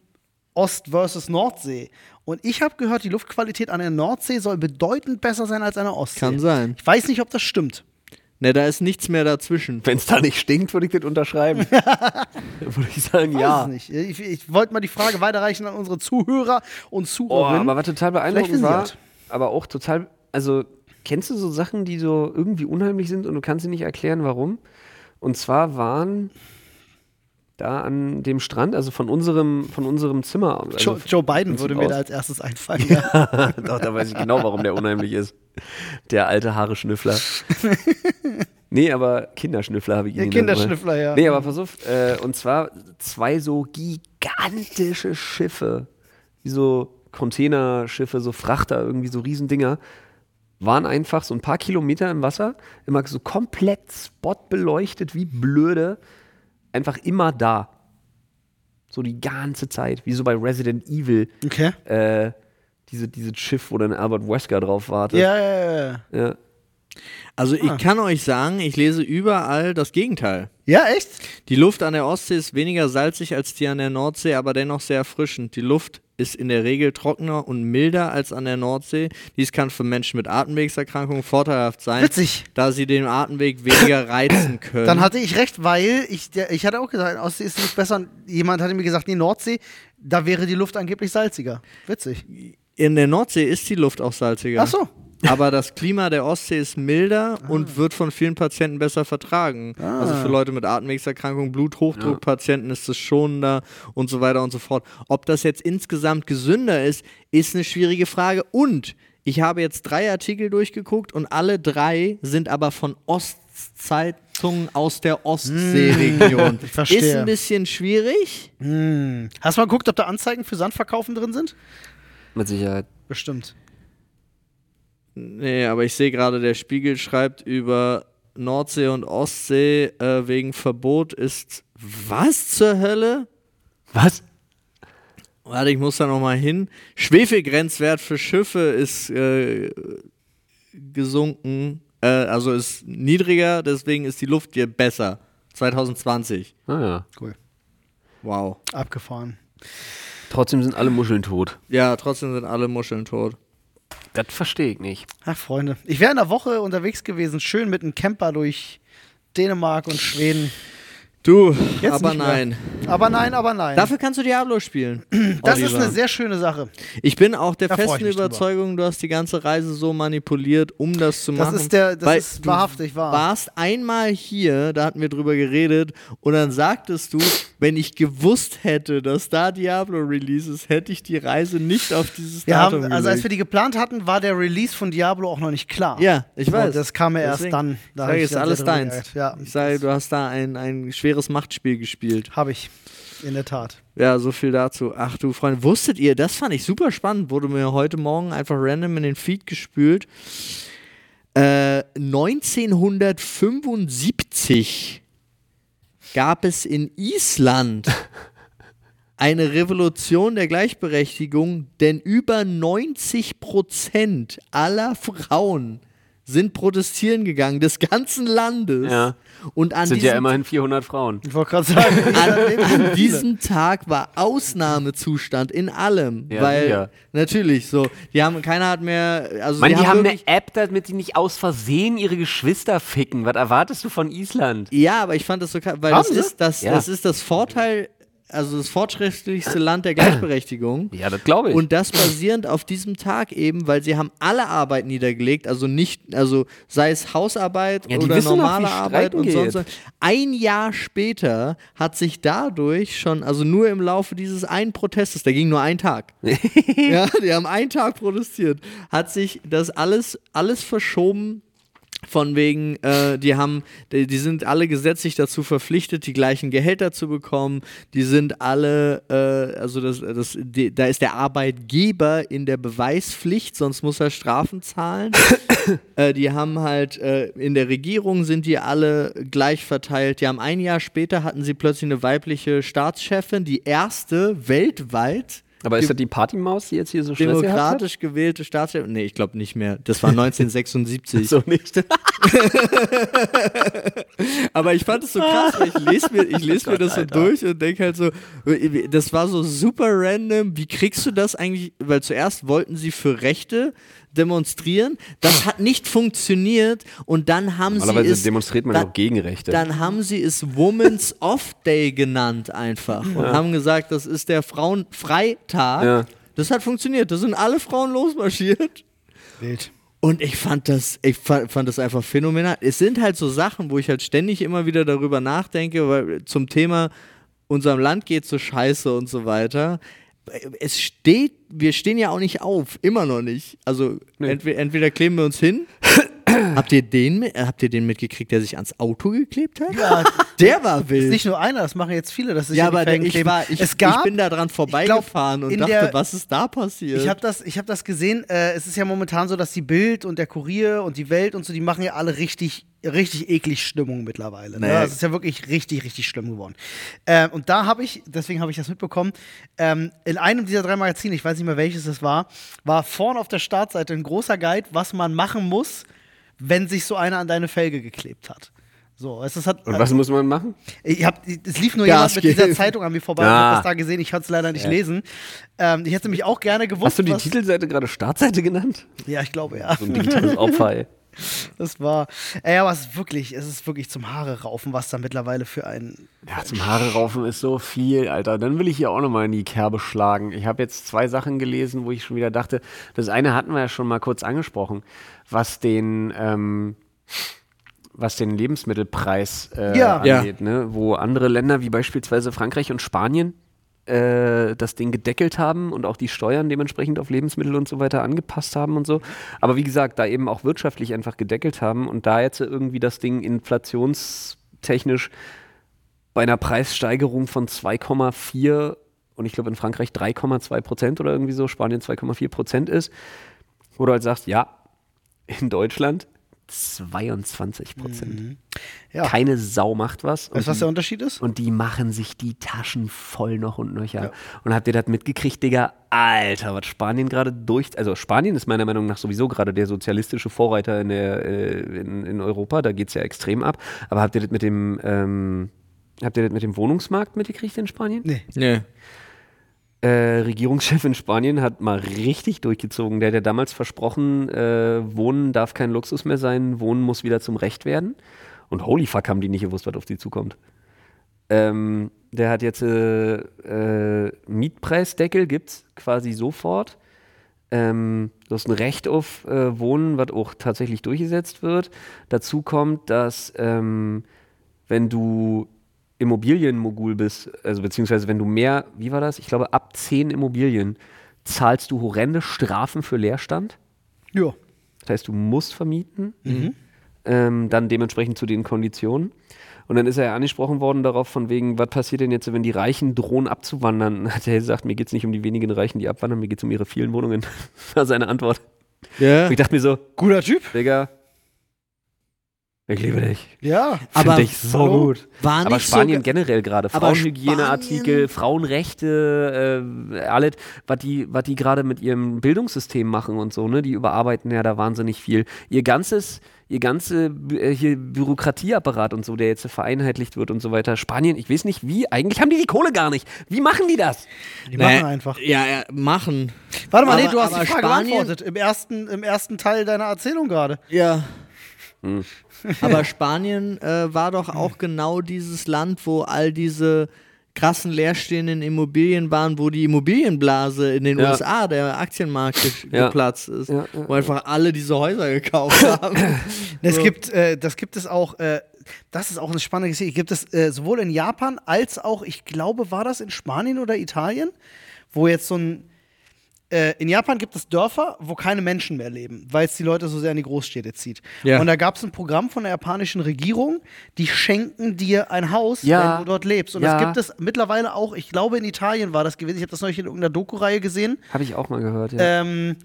Ost- versus Nordsee. Und ich habe gehört, die Luftqualität an der Nordsee soll bedeutend besser sein als an der Ostsee. Kann sein. Ich weiß nicht, ob das stimmt. Ne, da ist nichts mehr dazwischen. Wenn es da nicht stinkt, würde ich das unterschreiben. würde ich sagen, Weiß ja. nicht. Ich, ich wollte mal die Frage weiterreichen an unsere Zuhörer und Oh, Zuhörerinnen. aber was total beeindruckend war, aber auch total, also kennst du so Sachen, die so irgendwie unheimlich sind und du kannst sie nicht erklären, warum? Und zwar waren da an dem Strand, also von unserem, von unserem Zimmer. Also Joe, Joe Biden würde mir da als erstes einfallen. Ja. Doch, da weiß ich genau, warum der unheimlich ist. Der alte Haare-Schnüffler. nee, aber Kinderschnüffler habe ich ihn genannt, Kinderschnüffler, ja. Nee, aber pass auf, äh, und zwar zwei so gigantische Schiffe, wie so Containerschiffe, so Frachter, irgendwie so Riesendinger, waren einfach so ein paar Kilometer im Wasser, immer so komplett spotbeleuchtet, wie blöde, einfach immer da. So die ganze Zeit, wie so bei Resident Evil Okay. äh, diese, dieses Schiff, wo dann Albert Wesker drauf wartet. Ja, ja, ja, ja. Also Ah. ich kann euch sagen, ich lese überall das Gegenteil. Ja, echt? Die Luft an der Ostsee ist weniger salzig als die an der Nordsee, aber dennoch sehr erfrischend. Die Luft ist in der Regel trockener und milder als an der Nordsee. Dies kann für Menschen mit Atemwegserkrankungen vorteilhaft sein, Witzig. da sie den Atemweg weniger reizen können. Dann hatte ich recht, weil ich, der, ich hatte auch gesagt, Ostsee ist nicht besser. Und Jemand hatte mir gesagt, nee, Nordsee, da wäre die Luft angeblich salziger. Witzig. in der Nordsee ist die Luft auch salziger. Ach so. Aber das Klima der Ostsee ist milder und wird von vielen Patienten besser vertragen. Also für Leute mit Atemwegserkrankungen, Bluthochdruckpatienten ist es schonender und so weiter und so fort. Ob das jetzt insgesamt gesünder ist, ist eine schwierige Frage. Und ich habe jetzt drei Artikel durchgeguckt und alle drei sind aber von Ostzeitungen aus der Ostseeregion. ich verstehe. Ist ein bisschen schwierig. Hm. Hast du mal geguckt, ob da Anzeigen für Sandverkaufen drin sind? Mit Sicherheit. Bestimmt. Nee, aber ich sehe gerade, der Spiegel schreibt über Nordsee und Ostsee äh, wegen Verbot ist was zur Hölle? Was? Warte, ich muss da nochmal hin. Schwefelgrenzwert für Schiffe ist äh, gesunken, äh, also ist niedriger, deswegen ist die Luft hier besser. 2020. Ah, ja. Cool. Wow. Abgefahren. Trotzdem sind alle Muscheln tot. Ja, trotzdem sind alle Muscheln tot. Das verstehe ich nicht. Ach, Freunde. Ich wäre in der Woche unterwegs gewesen, schön mit einem Camper durch Dänemark und Schweden. Du, Jetzt aber nein. Aber nein, aber nein. Dafür kannst du Diablo spielen. das ist Oliver. eine sehr schöne Sache. Ich bin auch der Da festen mich drüber. Überzeugung, du hast die ganze Reise so manipuliert, um das zu Das machen. ist der- das ist du wahrhaftig wahr. warst einmal hier, da hatten wir drüber geredet, und dann sagtest du, wenn ich gewusst hätte, dass da Diablo Release ist, hätte ich die Reise nicht auf dieses Wir Datum haben, also als wir die geplant hatten, war der Release von Diablo auch noch nicht klar. Ja, ich weiß. Und das kam ja erst Deswegen. dann. Da Ich sage, ist alles deins. Ja, Ich sage, du hast da ein, ein schweres Machtspiel gespielt. Habe ich. In der Tat. Ja, so viel dazu. Ach du Freunde, wusstet ihr, das fand ich super spannend, wurde mir heute Morgen einfach random in den Feed gespült. Äh, 1975 gab es in Island eine Revolution der Gleichberechtigung, denn über 90 Prozent aller Frauen sind protestieren gegangen, des ganzen Landes. Ja. Und an Sind diesem ja immerhin 400 Frauen. Ich wollte gerade sagen, an, an diesem Tag war Ausnahmezustand in allem, Ja, weil sicher. natürlich so, die haben keiner hat mehr, also Mann, die, haben eine wirklich, App, damit die nicht aus Versehen ihre Geschwister ficken. Was erwartest du von Island? ja, aber ich fand das so, krass, weil Haben das sie? ist das, Ja. das ist das Vorteil, also das fortschrittlichste Land der Gleichberechtigung. Ja, das glaube ich. Und das basierend auf diesem Tag eben, weil sie haben alle Arbeit niedergelegt, also nicht, also sei es Hausarbeit Ja, oder normale wie Arbeit und sonst. geht. was. Ein Jahr später hat sich dadurch schon, also nur im Laufe dieses einen Protestes, der ging nur einen Tag. ja, die haben einen Tag protestiert, hat sich das alles, alles verschoben von wegen, äh, die haben, die, die sind alle gesetzlich dazu verpflichtet, die gleichen Gehälter zu bekommen. Die sind alle, äh, also das, das, die, da ist der Arbeitgeber in der Beweispflicht, sonst muss er Strafen zahlen. äh, die haben halt äh, in der Regierung sind die alle gleich verteilt. Die haben ein Jahr später hatten sie plötzlich eine weibliche Staatschefin, die erste weltweit Aber ist das die Partymaus, die jetzt hier so Stress gehabt hat? demokratisch gewählte Staatschefin. Nee, ich glaube nicht mehr. Das war 1976. So nicht. Aber ich fand es so krass, ich lese mir, ich lese mir das so durch und denke halt so, das war so super random. Wie kriegst du das eigentlich? Weil zuerst wollten sie für Rechte demonstrieren, das hat nicht funktioniert und dann haben sie es demonstriert man dann- doch gegen Rechte. Dann haben sie es Women's Off Day genannt einfach und haben gesagt, das ist der Frauenfreitag. Ja. Das hat funktioniert. Da sind alle Frauen losmarschiert. Wild. Und ich fand das, ich fand, fand das einfach phänomenal. Es sind halt so Sachen, wo ich halt ständig immer wieder darüber nachdenke, weil zum Thema unserem Land geht so scheiße und so weiter. Es steht, wir stehen ja auch nicht auf, immer noch nicht. Also entweder, entweder kleben wir uns hin. habt ihr den, habt ihr den mitgekriegt, der sich ans Auto geklebt hat? Ja, Der war wild. ist nicht nur einer, das machen jetzt viele, dass sich ja, aber ich, war, ich, es gab, ich bin da dran vorbeigefahren und in dachte, der- was ist da passiert? Ich habe das, ich hab das gesehen. Äh, es ist ja momentan so, dass die Bild und der Kurier und die Welt und so, die machen ja alle richtig, richtig eklig Stimmung mittlerweile. Ne? Nee. Das ist ja wirklich richtig, richtig schlimm geworden. Ähm, und da habe ich, deswegen habe ich das mitbekommen, ähm, in einem dieser drei Magazine, ich weiß nicht mehr welches es war, war vorne auf der Startseite ein großer Guide, was man machen muss, wenn sich so einer an deine Felge geklebt hat. So, es ist, hat, Und was muss man machen? ich hab, es lief nur Gas jemand mit dieser. Zeitung an mir vorbei und Ah. hat das da gesehen. Ich konnte es leider nicht lesen. Ähm, ich hätte mich auch gerne gewusst. Hast du die Titelseite gerade Startseite genannt? Ja, ich glaube ja. So ein digitales Opfer, ey. Das war. Ey, aber es ist wirklich, es ist wirklich zum Haare raufen, was da mittlerweile für ein. Ja, zum Haare raufen ist so viel, Alter. Dann will ich hier auch nochmal in die Kerbe schlagen. Ich habe jetzt zwei Sachen gelesen, wo ich schon wieder dachte, das eine hatten wir ja schon mal kurz angesprochen, was den, ähm, was den Lebensmittelpreis äh, Ja. angeht, ne? wo andere Länder wie beispielsweise Frankreich und Spanien äh, das Ding gedeckelt haben und auch die Steuern dementsprechend auf Lebensmittel und so weiter angepasst haben und so. Aber wie gesagt, da eben auch wirtschaftlich einfach gedeckelt haben und da jetzt irgendwie das Ding inflationstechnisch bei einer Preissteigerung von 2,4 und ich glaube in Frankreich 3,2 Prozent oder irgendwie so, Spanien 2,4 Prozent ist, wo du halt sagst, ja, in Deutschland 22 Prozent. Ja. Keine Sau macht was. Weißt du, was der Unterschied ist? und die machen sich die Taschen voll noch und nöcher. Und habt ihr das mitgekriegt, Digga? Alter, was Spanien gerade durch. Also, Spanien ist meiner Meinung nach sowieso gerade der sozialistische Vorreiter in, der, äh, in, in Europa. Da geht es ja extrem ab. Aber habt ihr das mit dem. Ähm, habt ihr das mit dem Wohnungsmarkt mitgekriegt in Spanien? Nee. Nee. Äh, Regierungschef in Spanien hat mal richtig durchgezogen. Der hat ja damals versprochen, äh, Wohnen darf kein Luxus mehr sein, Wohnen muss wieder zum Recht werden. Und holy fuck, haben die nicht gewusst, was auf die zukommt. Ähm, der hat jetzt äh, äh, Mietpreisdeckel, gibt's quasi sofort. Ähm, du hast ein Recht auf äh, Wohnen, was auch tatsächlich durchgesetzt wird. Dazu kommt, dass ähm, wenn du Immobilienmogul bist, also beziehungsweise wenn du mehr, wie war das? Ich glaube, ab zehn Immobilien zahlst du horrende Strafen für Leerstand. Ja. Das heißt, du musst vermieten, ähm, dann dementsprechend zu den Konditionen. Und dann ist er ja angesprochen worden darauf, von wegen, was passiert denn jetzt, wenn die Reichen drohen abzuwandern? Hat er gesagt, mir geht es nicht um die wenigen Reichen, die abwandern, mir geht es um ihre vielen Wohnungen. war seine Antwort. Ja. Und ich dachte mir so, Guter Typ. Digga, ich liebe dich. Ja. Aber Find ich so hallo? gut. War Aber Spanien so, generell gerade. Frauenhygieneartikel, Frauenrechte, äh, alles, was die, was die gerade mit ihrem Bildungssystem machen und so, ne? Die überarbeiten ja da wahnsinnig viel. Ihr ganzes, ihr ganze äh, hier Bürokratieapparat und so, der jetzt vereinheitlicht wird und so weiter. Spanien, ich weiß nicht wie, eigentlich haben die die Kohle gar nicht. Wie machen die das? Die Nee, machen einfach. Ja, ja, machen. Warte mal, nee, Aber- du hast die Frage Spanien- beantwortet. Im ersten, Im ersten Teil deiner Erzählung gerade. Ja. Hm. Aber Spanien äh, war doch auch genau dieses Land, wo all diese krassen leerstehenden Immobilien waren, wo die Immobilienblase in den Ja. USA, der Aktienmarkt ge Ja. geplatzt ist, Ja, ja, wo einfach alle diese Häuser gekauft haben. Es So. gibt, äh, das gibt es auch, äh, das ist auch eine spannende Geschichte. Gibt es äh, sowohl in Japan als auch, ich glaube, war das in Spanien oder Italien, wo jetzt so ein äh, in Japan gibt es Dörfer, wo keine Menschen mehr leben, weil es die Leute so sehr in die Großstädte zieht. Ja. Und da gab es ein Programm von der japanischen Regierung, die schenken dir ein Haus, Ja. wenn du dort lebst. Und Ja. das gibt es mittlerweile auch, ich glaube, in Italien war das gewesen. Ich habe das neulich in irgendeiner Doku-Reihe gesehen. Habe ich auch mal gehört, ja. Ähm,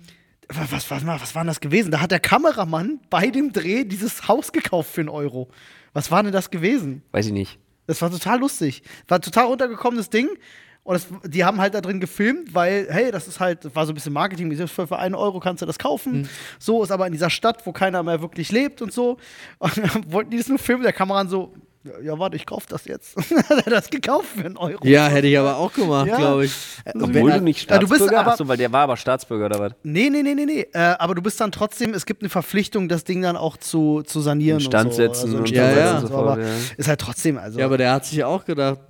was, was, was, was war denn das gewesen? Da hat der Kameramann bei dem Dreh dieses Haus gekauft für einen Euro. Was war denn das gewesen? Weiß ich nicht. Das war total lustig. War ein total runtergekommenes Ding. Und das, die haben halt da drin gefilmt, weil, hey, das ist halt, war so ein bisschen Marketing, für, für einen Euro kannst du das kaufen. So ist aber in dieser Stadt, wo keiner mehr wirklich lebt und so. Und dann wollten die das nur filmen, der Kameramann so, ja, ja, warte, ich kauf das jetzt. Hat er das gekauft für einen Euro. Ja, hätte ich aber auch gemacht, Ja. glaube ich. Obwohl du nicht Ja, du Staatsbürger bist aber- Achso, weil der war aber Staatsbürger oder was? Nee, nee, nee, nee, nee. Äh, aber du bist dann trotzdem, es gibt eine Verpflichtung, das Ding dann auch zu, zu sanieren. Instand und so. setzen Also und so setzen weiter und und so. so fort, Aber ja. ist halt trotzdem, also. Ja, aber der hat sich auch gedacht,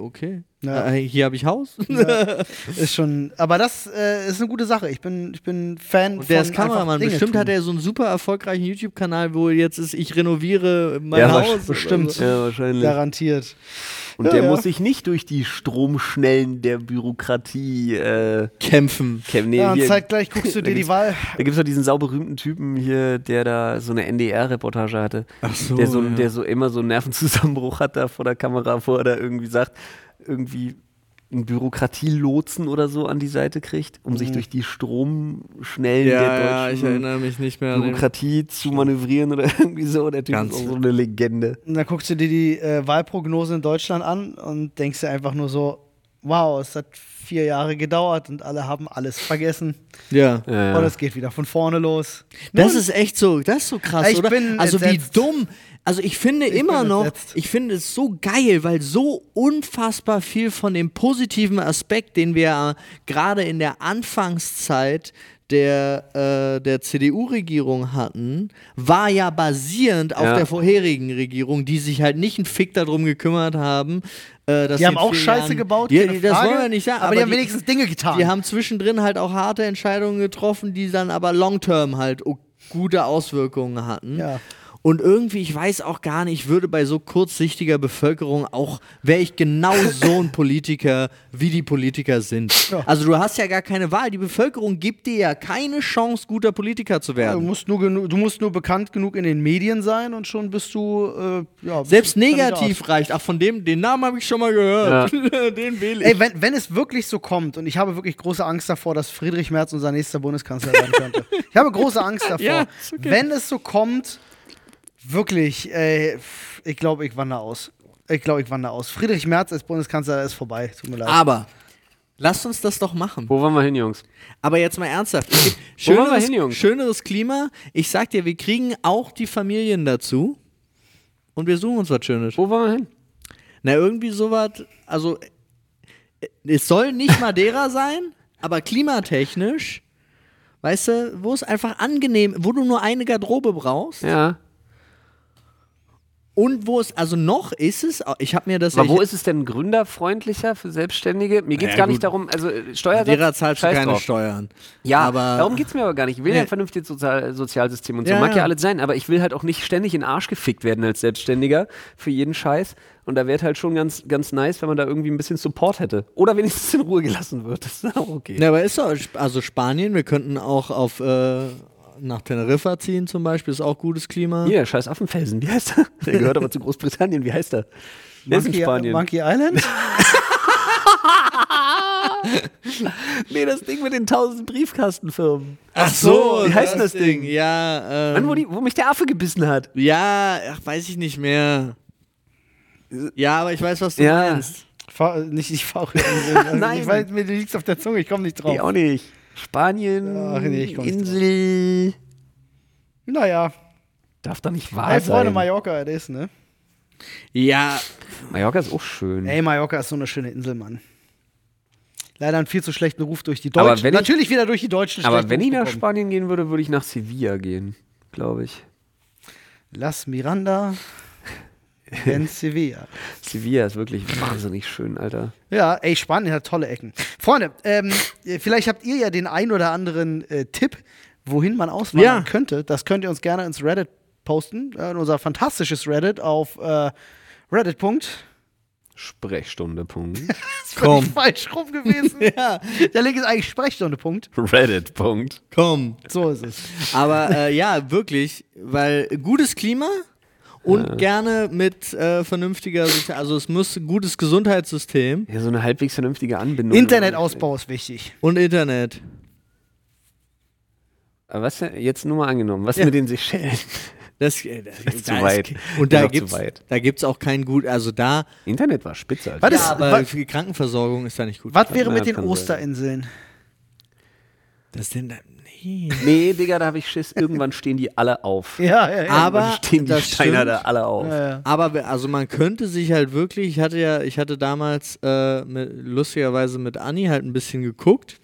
okay, Ja. äh, hier habe ich Haus. ist schon. Aber das äh, ist eine gute Sache. Ich bin, ich bin Fan Und der ist von einfach Kameramann. Dinge Bestimmt tun. hat er so einen super erfolgreichen YouTube-Kanal, wo jetzt ist, ich renoviere mein Ja, Haus. bestimmt. So. Ja, wahrscheinlich. Garantiert. Und Ja, der ja. muss sich nicht durch die Stromschnellen der Bürokratie äh, Kämpfen. kämpfen. Nee, Ja, und zeitgleich guckst du dir die Wahl. Da gibt es doch diesen sauberühmten Typen hier, der da so eine NDR-Reportage hatte. Ach so, der, so ja. der so immer so einen Nervenzusammenbruch hat da vor der Kamera, wo er da irgendwie sagt, irgendwie einen Bürokratielotsen oder so an die Seite kriegt, um sich durch die Stromschnellen Ja, der ja, ich deutschen erinnere mich nicht mehr. Bürokratie zu manövrieren oder irgendwie so. Der Typ Ganz ist auch so eine Legende. Und dann guckst du dir die äh, Wahlprognose in Deutschland an und denkst dir einfach nur so: Wow, es hat vier Jahre gedauert und alle haben alles vergessen. Ja. Ja, Und ja. es geht wieder von vorne los. Das Nun, ist echt so, das ist so krass, Ich oder? bin also entsetzt. wie dumm. Also ich finde Ich immer noch, entsetzt. ich finde es so geil, weil so unfassbar viel von dem positiven Aspekt, den wir äh, gerade in der Anfangszeit der, äh, der CDU-Regierung hatten, war ja basierend auf Ja. der vorherigen Regierung, die sich halt nicht einen Fick darum gekümmert haben. Äh, dass die haben auch Scheiße Jahren- gebaut. Keine die- das Frage, wollen wir nicht sagen. Aber, die haben wenigstens Dinge getan. Die haben zwischendrin halt auch harte Entscheidungen getroffen, die dann aber long-term halt gute Auswirkungen hatten. Ja. Und irgendwie, ich weiß auch gar nicht, ich würde bei so kurzsichtiger Bevölkerung auch, wäre ich genau so ein Politiker, wie die Politiker sind. Ja. Also du hast ja gar keine Wahl. Die Bevölkerung gibt dir ja keine Chance, guter Politiker zu du, werden. musst nur du musst nur bekannt genug in den Medien sein und schon bist du. Äh, ja, Selbst bist du negativ Kandidat. reicht. Ach, von dem, den Namen habe ich schon mal gehört. den wähle ich. Ey, wenn, wenn es wirklich so kommt, und ich habe wirklich große Angst davor, dass Friedrich Merz unser nächster Bundeskanzler werden könnte. Ich habe große Angst davor. Ja, okay. Wenn es so kommt, wirklich, ey, ich glaube, ich wandere aus. Ich glaube, ich wandere aus. Friedrich Merz als Bundeskanzler ist vorbei. Tut mir leid. aber lasst uns das doch machen. Wo wollen wir hin, Jungs? Aber jetzt mal ernsthaft. Es gibt Wo wollen wir schöneres, hin, Jungs? schöneres Klima. Ich sag dir, wir kriegen auch die Familien dazu. Und wir suchen uns was Schönes. Wo wollen wir hin? Na, irgendwie sowas. Also, es soll nicht Madeira sein, aber klimatechnisch, weißt du, wo es einfach angenehm, wo du nur eine Garderobe brauchst Ja. Und wo es, also noch ist es, ich habe mir das Aber wo ist es denn gründerfreundlicher für Selbstständige? Mir geht es Ja, gar nicht gut. darum, also äh, Steuersatz. Madeira zahlst du keine drauf. Steuern. Ja, aber darum geht es mir aber gar nicht. Ich will ja Nee. ein vernünftiges Sozial Sozialsystem und so. Ja, Mag ja alles sein, aber ich will halt auch nicht ständig in den Arsch gefickt werden als Selbstständiger für jeden Scheiß. Und da wäre halt schon ganz, ganz nice, wenn man da irgendwie ein bisschen Support hätte. Oder wenigstens in Ruhe gelassen wird. Das ist auch okay. Ja, aber ist doch, also Spanien, wir könnten auch auf äh, nach Teneriffa ziehen zum Beispiel, ist auch gutes Klima. Hier, scheiß Affenfelsen, wie heißt er? Der gehört aber zu Großbritannien, wie heißt er? Der ist in Monkey, Spanien. Monkey Island? Nee, das Ding mit den tausend Briefkastenfirmen. Ach so, wie heißt das Ding? Ja, ähm, Mann, wo, die, wo mich der Affe gebissen hat. ja, ach, weiß ich nicht mehr. Ja, aber ich weiß, was du Ja. meinst. Fahr, nicht nicht Fauchinsel. Nein. Ich weiß, mir liegt auf der Zunge, ich komme nicht drauf. Nee, auch nicht. Spanien, Ach nee, Insel. Naja, Darf doch nicht wahr hey, Freunde, sein. Mallorca, das ist, ne? Ja, Mallorca ist auch schön. Ey, Mallorca ist so eine schöne Insel, Mann. Leider einen viel zu schlechten Ruf durch die Aber Deutschen. ich- Natürlich wieder durch die Deutschen. Aber wenn Ruf ich nach bekommen. Spanien gehen würde, würde ich nach Sevilla gehen, glaube ich. Las Miranda en Sevilla. Sevilla ist wirklich wahnsinnig schön, Alter. Ja, ey, Spanien hat tolle Ecken. Freunde, ähm, vielleicht habt ihr ja den ein oder anderen äh, Tipp, wohin man auswandern Ja. könnte. Das könnt ihr uns gerne ins Reddit posten, äh, in unser fantastisches Reddit auf äh, Reddit. Sprechstunde. Punkt. Das Komm. falsch rum gewesen. ja, Der Link ist eigentlich Sprechstunde. Punkt. Reddit. Punkt. komm. So ist es. Aber äh, ja, wirklich, weil gutes Klima und gerne mit äh, vernünftiger, also es muss ein gutes Gesundheitssystem Ja, so eine halbwegs vernünftige Anbindung. Internetausbau ist wichtig. und Internet. Aber was jetzt nur mal angenommen, was Ja. mit den Seychellen? Das, äh, das, ist da zu weit. Und Das ist da gibt's, weit. da gibt's auch kein gut, also da, Internet war spitze. Also. Was ja, ist, aber was, für die Krankenversorgung ist da nicht gut. was wäre Ja, mit den. Osterinseln? Das denn da, nee. Digga, da habe ich Schiss. Irgendwann stehen die alle auf. Ja, ja, ja. Aber stehen die Steiner stimmt. da alle auf. ja, ja. Aber also man könnte sich halt wirklich, ich hatte ja, ich hatte damals äh, mit, lustigerweise mit Anni halt ein bisschen geguckt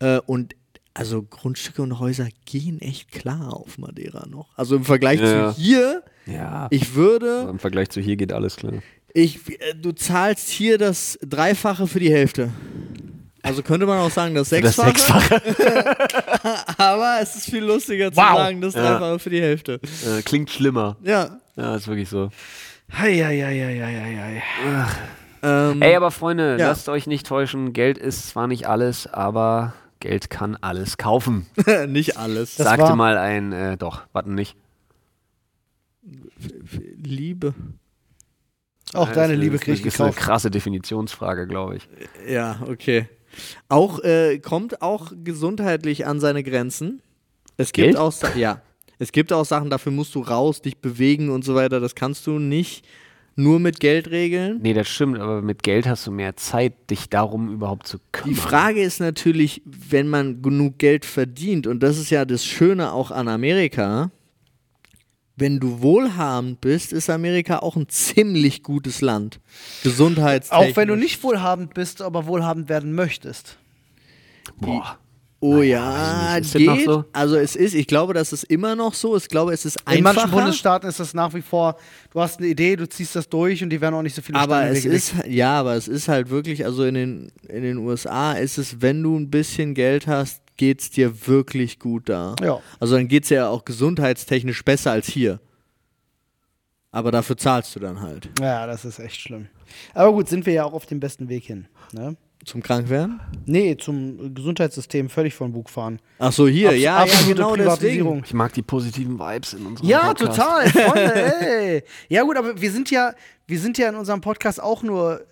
äh, und also Grundstücke und Häuser gehen echt klar auf Madeira noch. Also im Vergleich Ja. zu hier, Ja. ich würde, Im Vergleich zu hier geht alles klar. ich, äh, du zahlst hier das Dreifache für die Hälfte. Also könnte man auch sagen, das Das Sechsfache, Sechsfache. aber es ist viel lustiger zu Wow. sagen, das Ja. Dreifache für die Hälfte. Äh, klingt schlimmer. Ja. Ja, ist wirklich so. Hei, hei, hei, hei, hei, hei. Ähm, Ey, aber Freunde, Ja. lasst euch nicht täuschen. Geld ist zwar nicht alles, aber Geld kann alles kaufen. nicht alles. Das Sagte war- mal ein, äh, doch, warten nicht. Liebe. Auch Ja, deine Liebe ist krieg ich eine- ist eine gekauft. krasse Definitionsfrage, glaube ich. Ja, okay. Auch äh, kommt auch gesundheitlich an seine Grenzen. Es gibt Geld? auch ja, es gibt auch Sachen, dafür musst du raus, dich bewegen und so weiter. Das kannst du nicht nur mit Geld regeln. Nee, das stimmt, aber mit Geld hast du mehr Zeit, dich darum überhaupt zu kümmern. Die Frage ist natürlich, wenn man genug Geld verdient, und das ist ja das Schöne auch an Amerika, wenn du wohlhabend bist, ist Amerika auch ein ziemlich gutes Land. Gesundheitstechnisch. Auch wenn du nicht wohlhabend bist, aber wohlhabend werden möchtest. Boah. Oh ja. Ist geht. so? Also es ist, ich glaube, das ist immer noch so. Ich glaube, es ist In manchen einfacher. Bundesstaaten ist das nach wie vor, du hast eine Idee, du ziehst das durch und die werden auch nicht so viele aber Steine es gelegt. ist, ja, aber es ist halt wirklich, also in den, in den USA ist es, wenn du ein bisschen Geld hast, geht's dir wirklich gut da. Ja. Also dann geht's ja auch gesundheitstechnisch besser als hier. Aber dafür zahlst du dann halt. Ja, das ist echt schlimm. Aber gut, sind wir ja auch auf dem besten Weg hin. Ne? Zum Krankwerden? Nee, zum Gesundheitssystem völlig von Bug fahren. Ach so, hier, Abs- ja, ja, absolute genau Privatisierung. deswegen. Ich mag die positiven Vibes in unserem Ja, Podcast. total, Freunde, ey. Ja gut, aber wir sind ja, wir sind ja in unserem Podcast auch nur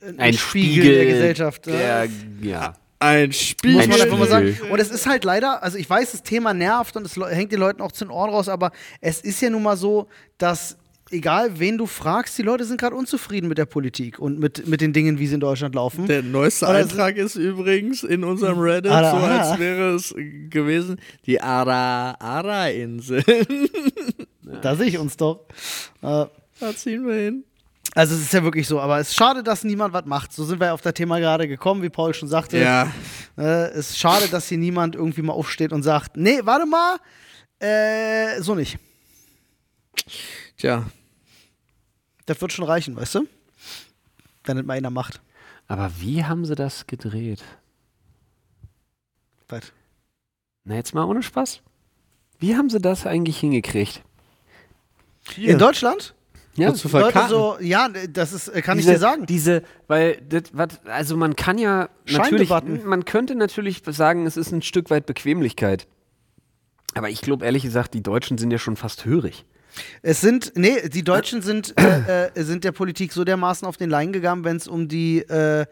ein, Ein Spiegel, Spiegel der Gesellschaft. ne? Der, ja. Ein Spiel. Muss man einfach mal sagen. Und es ist halt leider, also ich weiß, das Thema nervt und es hängt den Leuten auch zu den Ohren raus, aber es ist ja nun mal so, dass egal wen du fragst, die Leute sind gerade unzufrieden mit der Politik und mit, mit den Dingen, wie sie in Deutschland laufen. Der neueste Oder- Eintrag ist übrigens in unserem Reddit, Ara, so als wäre es gewesen, die Ara-Ara-Insel. Da sehe ich uns doch. Äh, da ziehen wir hin. Also es ist ja wirklich so, aber es ist schade, dass niemand was macht. So sind wir auf das Thema gerade gekommen, wie Paul schon sagte. Ja. Äh, es ist schade, dass hier niemand irgendwie mal aufsteht und sagt, nee, warte mal, äh, so nicht. Tja, Das wird schon reichen, weißt du? Wenn das mal einer macht. Aber wie haben sie das gedreht? Was? Na, jetzt mal ohne Spaß. Wie haben sie das eigentlich hingekriegt? In Deutschland? Ja, zu Leute so, ja, das ist, äh, kann diese, ich dir sagen. Diese, weil, das, wat, also man kann ja natürlich, man könnte natürlich sagen, es ist ein Stück weit Bequemlichkeit. Aber ich glaube ehrlich gesagt, die Deutschen sind ja schon fast hörig. Es sind, nee, die Deutschen sind, äh, äh, sind der Politik so dermaßen auf den Leim gegangen, wenn es um die äh,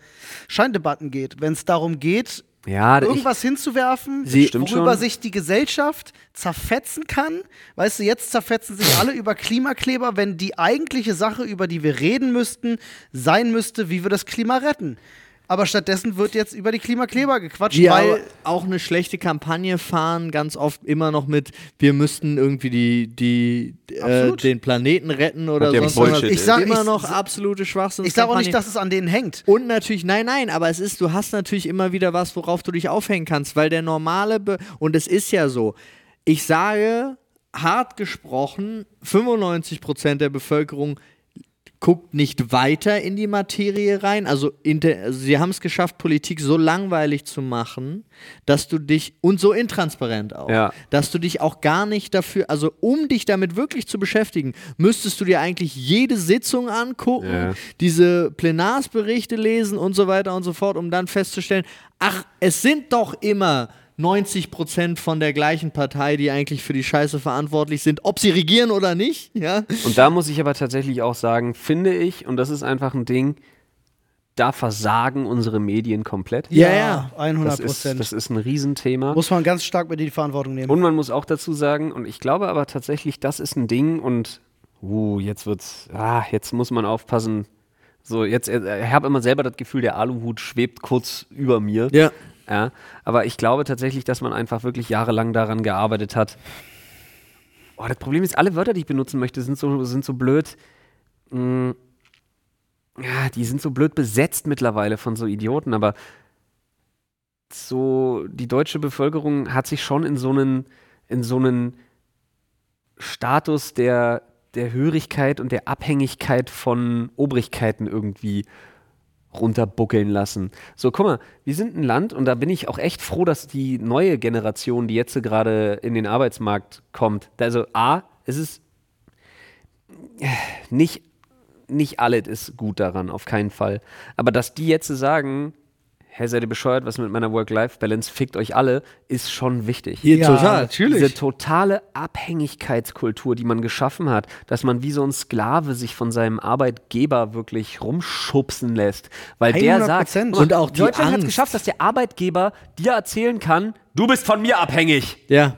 Scheindebatten geht. Wenn es darum geht, Ja, ich, irgendwas hinzuwerfen, Sie- Stimmt worüber schon. sich die Gesellschaft zerfetzen kann. Weißt du, jetzt zerfetzen sich alle über Klimakleber, wenn die eigentliche Sache, über die wir reden müssten, sein müsste, wie wir das Klima retten. Aber stattdessen wird jetzt über die Klimakleber gequatscht, die weil auch eine schlechte Kampagne fahren, ganz oft immer noch mit, wir müssten irgendwie die, die, äh, den Planeten retten oder ist. Ich sag- immer ich- noch absolute Schwachsinn. ich sage auch nicht, dass es an denen hängt. Und natürlich, nein, nein, aber es ist, du hast natürlich immer wieder was, worauf du dich aufhängen kannst, weil der normale, Be und es ist ja so, ich sage, hart gesprochen, 95% der Bevölkerung guckt nicht weiter in die Materie rein. Also, inter, also sie haben es geschafft, Politik so langweilig zu machen, dass du dich, und so intransparent auch, Ja. dass du dich auch gar nicht dafür, also um dich damit wirklich zu beschäftigen, müsstest du dir eigentlich jede Sitzung angucken, Ja. diese Plenarsberichte lesen und so weiter und so fort, um dann festzustellen, ach, es sind doch immer 90 Prozent von der gleichen Partei, die eigentlich für die Scheiße verantwortlich sind, ob sie regieren oder nicht, ja. Und da muss ich aber tatsächlich auch sagen, finde ich, und das ist einfach ein Ding, da versagen unsere Medien komplett. Ja, ja. 100 Das ist, Prozent. das ist ein Riesenthema. Muss man ganz stark mit in die Verantwortung nehmen. Und man muss auch dazu sagen, und ich glaube aber tatsächlich, das ist ein Ding und uh, jetzt wird's, ah, jetzt muss man aufpassen. So, jetzt, äh, ich habe immer selber das Gefühl, der Aluhut schwebt kurz über mir. Ja. Ja, aber ich glaube tatsächlich, dass man einfach wirklich jahrelang daran gearbeitet hat. Oh, das Problem ist, alle Wörter, die ich benutzen möchte, sind so, sind so blöd. mm, ja, die sind so blöd besetzt mittlerweile von so Idioten, aber so die deutsche Bevölkerung hat sich schon in so einen, in so einen Status der, der Hörigkeit und der Abhängigkeit von Obrigkeiten irgendwie runterbuckeln lassen. So, guck mal, wir sind ein Land und da bin ich auch echt froh, dass die neue Generation, die jetzt gerade in den Arbeitsmarkt kommt, also A, es ist nicht, nicht alles ist gut daran, auf keinen Fall. Aber dass die jetzt sagen, hey, seid ihr bescheuert, was mit meiner Work-Life-Balance, fickt euch alle, ist schon wichtig. Ja, total. natürlich. Diese totale Abhängigkeitskultur, die man geschaffen hat, dass man wie so ein Sklave sich von seinem Arbeitgeber wirklich rumschubsen lässt, weil der 100%. sagt, guck mal, Und auch die Deutschland hat es geschafft, dass der Arbeitgeber dir erzählen kann, du bist von mir abhängig, Ja.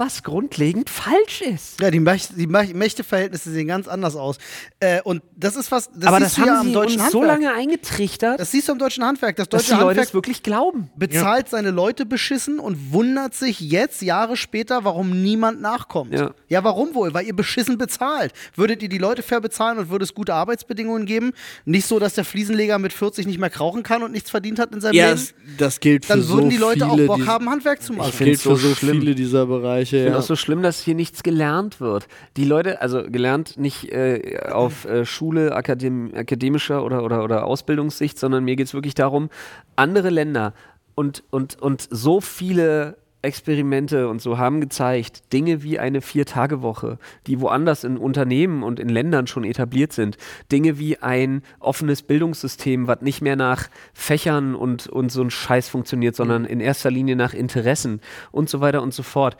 Was grundlegend falsch ist. Ja, die, Mächt, die Mächt- Mächteverhältnisse sehen ganz anders aus. Äh, und das ist was, das Aber das du ja haben am sie deutschen uns so Handwerk. lange eingetrichtert, das siehst du am deutschen Handwerk. Das dass die deutsche Leute Handwerk es wirklich glauben. bezahlt seine Leute beschissen und wundert sich jetzt, Jahre später, warum niemand nachkommt. Ja. warum wohl? Weil ihr beschissen bezahlt. Würdet ihr die Leute fair bezahlen und würde es gute Arbeitsbedingungen geben? Nicht so, dass der Fliesenleger mit 40 nicht mehr krauchen kann und nichts verdient hat in seinem Ja, Leben? das, das gilt für Dann so würden die Leute auch viele Bock haben, Handwerk zu machen. Das gilt für so so schlimm. viele dieser Bereiche. Ich finde Ja. auch so schlimm, dass hier nichts gelernt wird. Die Leute, also gelernt nicht äh, auf äh, Schule, Akadem akademischer oder, oder, oder Ausbildungssicht, sondern mir geht es wirklich darum, andere Länder und, und, und so viele Experimente und so haben gezeigt, Dinge wie eine Vier-Tage-Woche, die woanders in Unternehmen und in Ländern schon etabliert sind, Dinge wie ein offenes Bildungssystem, was nicht mehr nach Fächern und, und so ein Scheiß funktioniert, sondern in erster Linie nach Interessen und so weiter und so fort.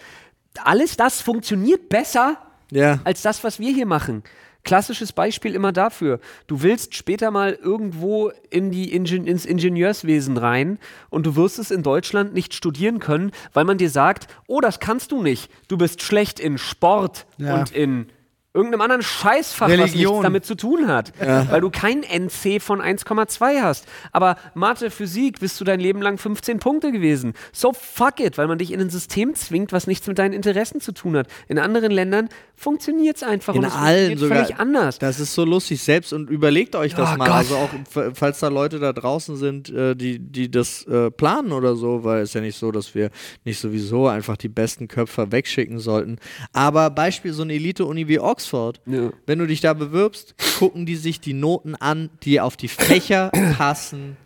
Alles das funktioniert besser ja. als das, was wir hier machen. Klassisches Beispiel immer dafür. Du willst später mal irgendwo in die Ingen ins Ingenieurswesen rein und du wirst es in Deutschland nicht studieren können, weil man dir sagt, oh, das kannst du nicht. Du bist schlecht in Sport Ja. und in irgendeinem anderen Scheißfach, was Religion. nichts damit zu tun hat. Weil du kein NC von 1,2 hast. Aber Mathe, Physik, bist du dein Leben lang 15 Punkte gewesen. So fuck it, weil man dich in ein System zwingt, was nichts mit deinen Interessen zu tun hat. In anderen Ländern funktioniert es einfach In und es allen sogar. völlig anders. Das ist so lustig selbst und überlegt euch das Oh mal. Gott. Also auch, falls da Leute da draußen sind, äh, die, die das äh, planen oder so, weil es ja nicht so, dass wir nicht sowieso einfach die besten Köpfer wegschicken sollten. Aber Beispiel so eine Elite-Uni wie Oxford. Ja. Wenn du dich da bewirbst, gucken die sich die Noten an, die auf die Fächer passen,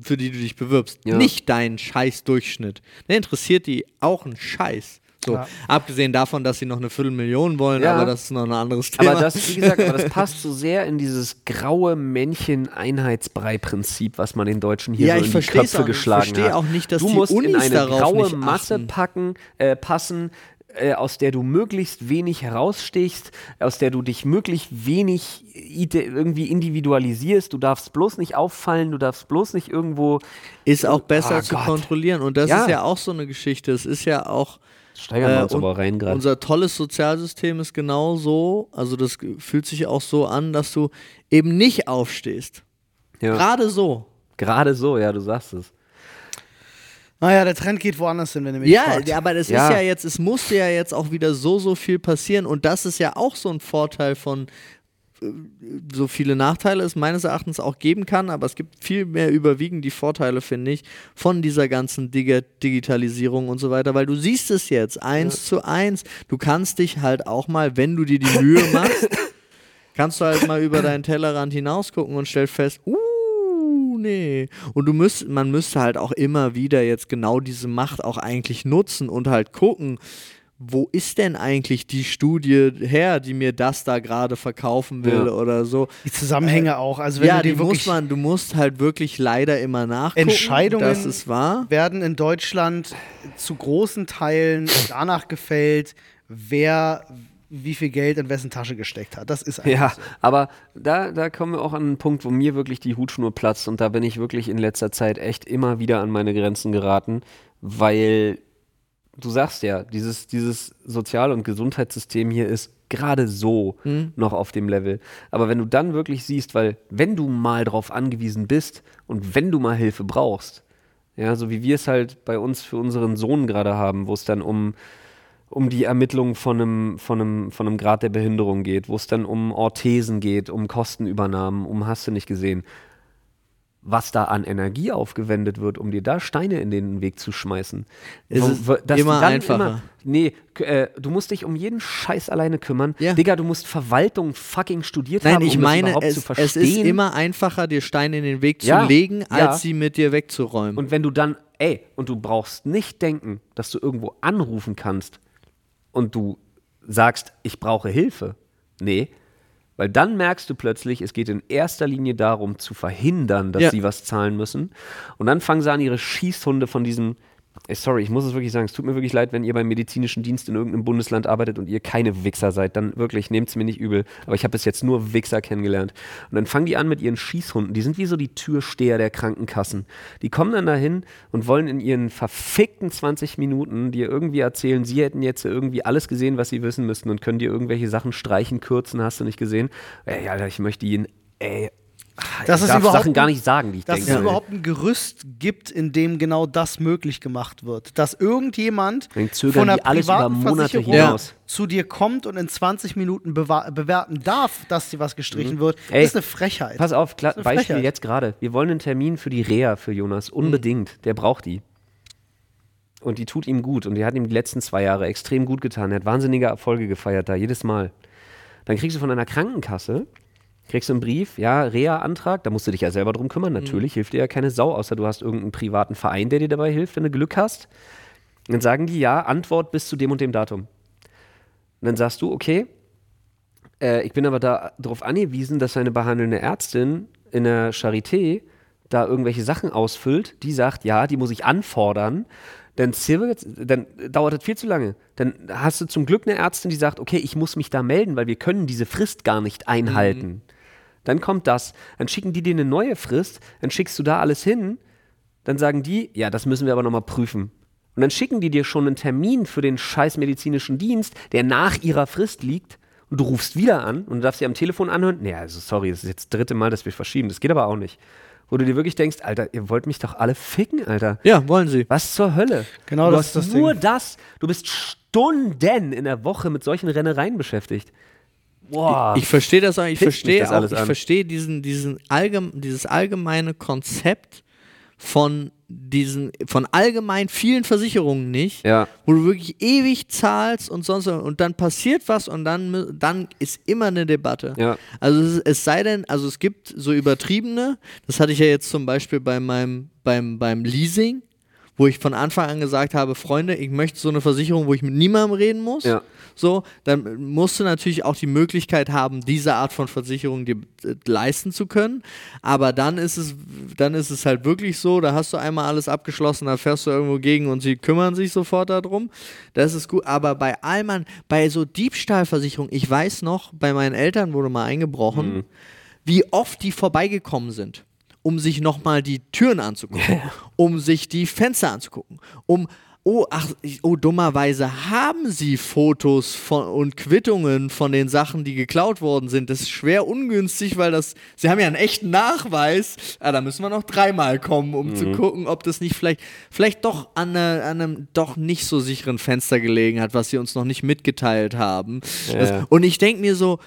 für die du dich bewirbst. Ja. Nicht deinen Scheiß-Durchschnitt. Der interessiert die auch ein Scheiß. So, Ja. abgesehen davon, dass sie noch eine Viertelmillion wollen, Ja. aber das ist noch ein anderes Thema. Aber das, wie gesagt, aber das passt so sehr in dieses graue Männchen-Einheitsbrei-Prinzip, was man den Deutschen hier Ja, so ich in die Köpfe auch nicht. Ich geschlagen verstehe hat. auch nicht, dass du die musst in Unis eine darauf graue Masse packen, äh, passen, äh, aus der du möglichst wenig herausstichst, aus der du dich möglichst wenig irgendwie individualisierst. Du darfst bloß nicht auffallen, du darfst bloß nicht irgendwo ist auch besser Ah, zu Gott. kontrollieren. Und das Ja. ist ja auch so eine Geschichte. Es ist ja auch. steigern wir äh, uns und aber rein gerade. Unser tolles Sozialsystem ist genau so. Also, das fühlt sich auch so an, dass du eben nicht aufstehst. Ja. Gerade so. Gerade so, ja, du sagst es. Naja, der Trend geht woanders hin, wenn ihr mich Ja, fragt. ja, aber das Ja. ist ja jetzt, es musste ja jetzt auch wieder so, so viel passieren. Und das ist ja auch so ein Vorteil von äh, so viele Nachteile es meines Erachtens auch geben kann, aber es gibt viel mehr überwiegend die Vorteile, finde ich, von dieser ganzen Digi Digitalisierung und so weiter, weil du siehst es jetzt eins zu eins. Du kannst dich halt auch mal, wenn du dir die Mühe machst, kannst du halt mal über deinen Tellerrand hinausgucken und stellst fest, uh, nee. Und du müsst, man müsste halt auch immer wieder jetzt genau diese Macht auch eigentlich nutzen und halt gucken, wo ist denn eigentlich die Studie her, die mir das da gerade verkaufen will Ja. oder so. Die Zusammenhänge auch. Also wenn ja, du die muss man, du musst halt wirklich leider immer nachgucken. Entscheidungen- Das ist wahr. werden in Deutschland zu großen Teilen danach gefällt, wer wie viel Geld in wessen Tasche gesteckt hat. Das ist einfach Ja, so. aber da, da kommen wir auch an einen Punkt, wo mir wirklich die Hutschnur platzt und da bin ich wirklich in letzter Zeit echt immer wieder an meine Grenzen geraten, weil du sagst ja, dieses, dieses Sozial- und Gesundheitssystem hier ist gerade so noch auf dem Level. Aber wenn du dann wirklich siehst, weil wenn du mal drauf angewiesen bist und wenn du mal Hilfe brauchst, ja, so wie wir es halt bei uns für unseren Sohn gerade haben, wo es dann um um die Ermittlung von einem, von, einem, von einem Grad der Behinderung geht, wo es dann um Orthesen geht, um Kostenübernahmen, um hast du nicht gesehen. Was da an Energie aufgewendet wird, um dir da Steine in den Weg zu schmeißen. Es ist wo- dass immer einfacher. nee, k- äh, du musst dich um jeden Scheiß alleine kümmern. Ja. Digga, du musst Verwaltung fucking studiert Nein, haben, ich um meine, das überhaupt es, zu es verstehen. ist immer einfacher, dir Steine in den Weg zu Ja, legen, als ja. sie mit dir wegzuräumen. Und wenn du dann, ey, und du brauchst nicht denken, dass du irgendwo anrufen kannst und du sagst, ich brauche Hilfe. Nee, weil dann merkst du plötzlich, es geht in erster Linie darum, zu verhindern, dass Ja. sie was zahlen müssen. Und dann fangen sie an, ihre Schießhunde von diesem, sorry, ich muss es wirklich sagen, es tut mir wirklich leid, wenn ihr beim medizinischen Dienst in irgendeinem Bundesland arbeitet und ihr keine Wichser seid, dann wirklich, nehmt es mir nicht übel. Aber ich habe bis jetzt nur Wichser kennengelernt. Und dann fangen die an mit ihren Schießhunden. Die sind wie so die Türsteher der Krankenkassen. Die kommen dann dahin und wollen in ihren verfickten 20 Minuten dir irgendwie erzählen, sie hätten jetzt irgendwie alles gesehen, was sie wissen müssten und können dir irgendwelche Sachen streichen, kürzen, hast du nicht gesehen. Ey, Alter, ich möchte ihn, ey, Dass ich es überhaupt Sachen gar ein- nicht sagen, die ich Dass denke. es überhaupt ein Gerüst gibt, in dem genau das möglich gemacht wird. Dass irgendjemand von einer privaten Versicherung hinaus. zu dir kommt und in 20 Minuten bewerten darf, dass dir was gestrichen wird, Mhm. Ey, das ist eine Frechheit. Pass auf, Beispiel Frechheit. jetzt gerade. Wir wollen einen Termin für die Reha für Jonas. Unbedingt. Der braucht die. Und die tut ihm gut. Und die hat ihm die letzten zwei Jahre extrem gut getan. Er hat wahnsinnige Erfolge gefeiert da, jedes Mal. Dann kriegst du von einer Krankenkasse, kriegst du einen Brief, ja, Reha-Antrag, da musst du dich ja selber drum kümmern. Natürlich hilft dir ja keine Sau, außer du hast irgendeinen privaten Verein, der dir dabei hilft, wenn du Glück hast. Und dann sagen die, ja, Antwort bis zu dem und dem Datum. Und dann sagst du, okay, äh, ich bin aber darauf angewiesen, dass eine behandelnde Ärztin in der Charité da irgendwelche Sachen ausfüllt, die sagt, ja, die muss ich anfordern, dann, dann dauert das viel zu lange. Dann hast du zum Glück eine Ärztin, die sagt, okay, ich muss mich da melden, weil wir können diese Frist gar nicht einhalten. Dann kommt das, dann schicken die dir eine neue Frist, dann schickst du da alles hin, dann sagen die, ja, das müssen wir aber nochmal prüfen. Und dann schicken die dir schon einen Termin für den scheiß medizinischen Dienst, der nach ihrer Frist liegt. Und du rufst wieder an und du darfst sie am Telefon anhören. Nee, also sorry, das ist jetzt das dritte Mal, dass wir verschieben. Das geht aber auch nicht. Wo du dir wirklich denkst, Alter, ihr wollt mich doch alle ficken, Alter. ja, wollen sie. Was zur Hölle? Genau du das hast ist das nur Ding. das. Du bist Stunden in der Woche mit solchen Rennereien beschäftigt. Boah. Ich verstehe das auch, ich verstehe auch, alles ich verstehe diesen, diesen allgem dieses allgemeine Konzept von diesen, von allgemein vielen Versicherungen nicht, Ja. wo du wirklich ewig zahlst und sonst und dann passiert was und dann, dann ist immer eine Debatte. Ja. Also es, es sei denn, also es gibt so übertriebene, das hatte ich ja jetzt zum Beispiel bei meinem, beim, beim Leasing, wo ich von Anfang an gesagt habe, Freunde, ich möchte so eine Versicherung, wo ich mit niemandem reden muss. Ja. So, dann musst du natürlich auch die Möglichkeit haben, diese Art von Versicherung dir äh, leisten zu können. Aber dann ist es, dann ist es halt wirklich so, da hast du einmal alles abgeschlossen, da fährst du irgendwo gegen und sie kümmern sich sofort darum. Das ist gut. Aber bei Allmann, bei so Diebstahlversicherung, ich weiß noch, bei meinen Eltern wurde mal eingebrochen, wie oft die vorbeigekommen sind um sich nochmal die Türen anzugucken, um sich die Fenster anzugucken, um Oh, ach, oh, dummerweise haben sie Fotos von, und Quittungen von den Sachen, die geklaut worden sind. Das ist schwer ungünstig, weil das, sie haben ja einen echten Nachweis. Ah, da müssen wir noch dreimal kommen, um zu gucken, ob das nicht vielleicht, vielleicht doch an, eine, an einem doch nicht so sicheren Fenster gelegen hat, was sie uns noch nicht mitgeteilt haben. Das, Ja. und ich denke mir so,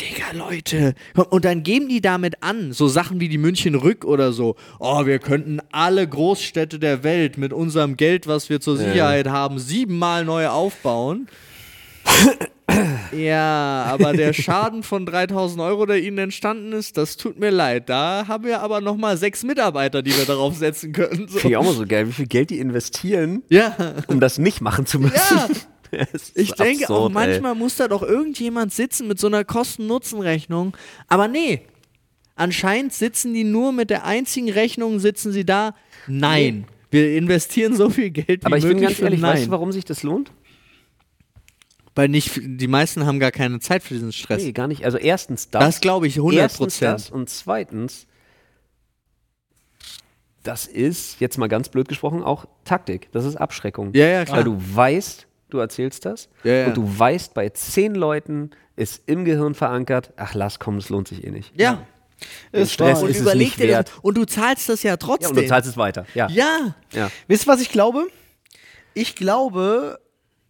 Digga, Leute. Und dann geben die damit an, so Sachen wie die München Rück oder so. Oh, wir könnten alle Großstädte der Welt mit unserem Geld, was wir zur Sicherheit haben, siebenmal neu aufbauen. ja, aber der Schaden von 3000 Euro, der ihnen entstanden ist, das tut mir leid. Da haben wir aber nochmal sechs Mitarbeiter, die wir darauf setzen können. So. Finde ich auch mal so geil, wie viel Geld die investieren, Ja. um das nicht machen zu müssen. Ja. Ich denke auch, absurd, ey. manchmal muss da doch irgendjemand sitzen mit so einer Kosten-Nutzen-Rechnung. Aber nee, anscheinend sitzen die nur mit der einzigen Rechnung, sitzen sie da. Nein, wir investieren so viel Geld wie Aber ich bin möglich ganz für ehrlich, Nein. weißt du, warum sich das lohnt? Weil nicht, die meisten haben gar keine Zeit für diesen Stress. Nee, gar nicht. Also erstens das. Das glaube ich 100 Erstens das Prozent. und zweitens, das ist, jetzt mal ganz blöd gesprochen, auch Taktik. Das ist Abschreckung. Ja, ja, klar. Weil du weißt, du erzählst das Ja, ja. und du weißt, bei zehn Leuten ist im Gehirn verankert, ach lass komm, es lohnt sich eh nicht. Ja. Ist Stress wahr. ist Und es überleg nicht das. wert. Und du zahlst das ja Ja, trotzdem. und du zahlst es weiter. Ja. ja. ja. Wisst ihr, was ich glaube? Ich glaube,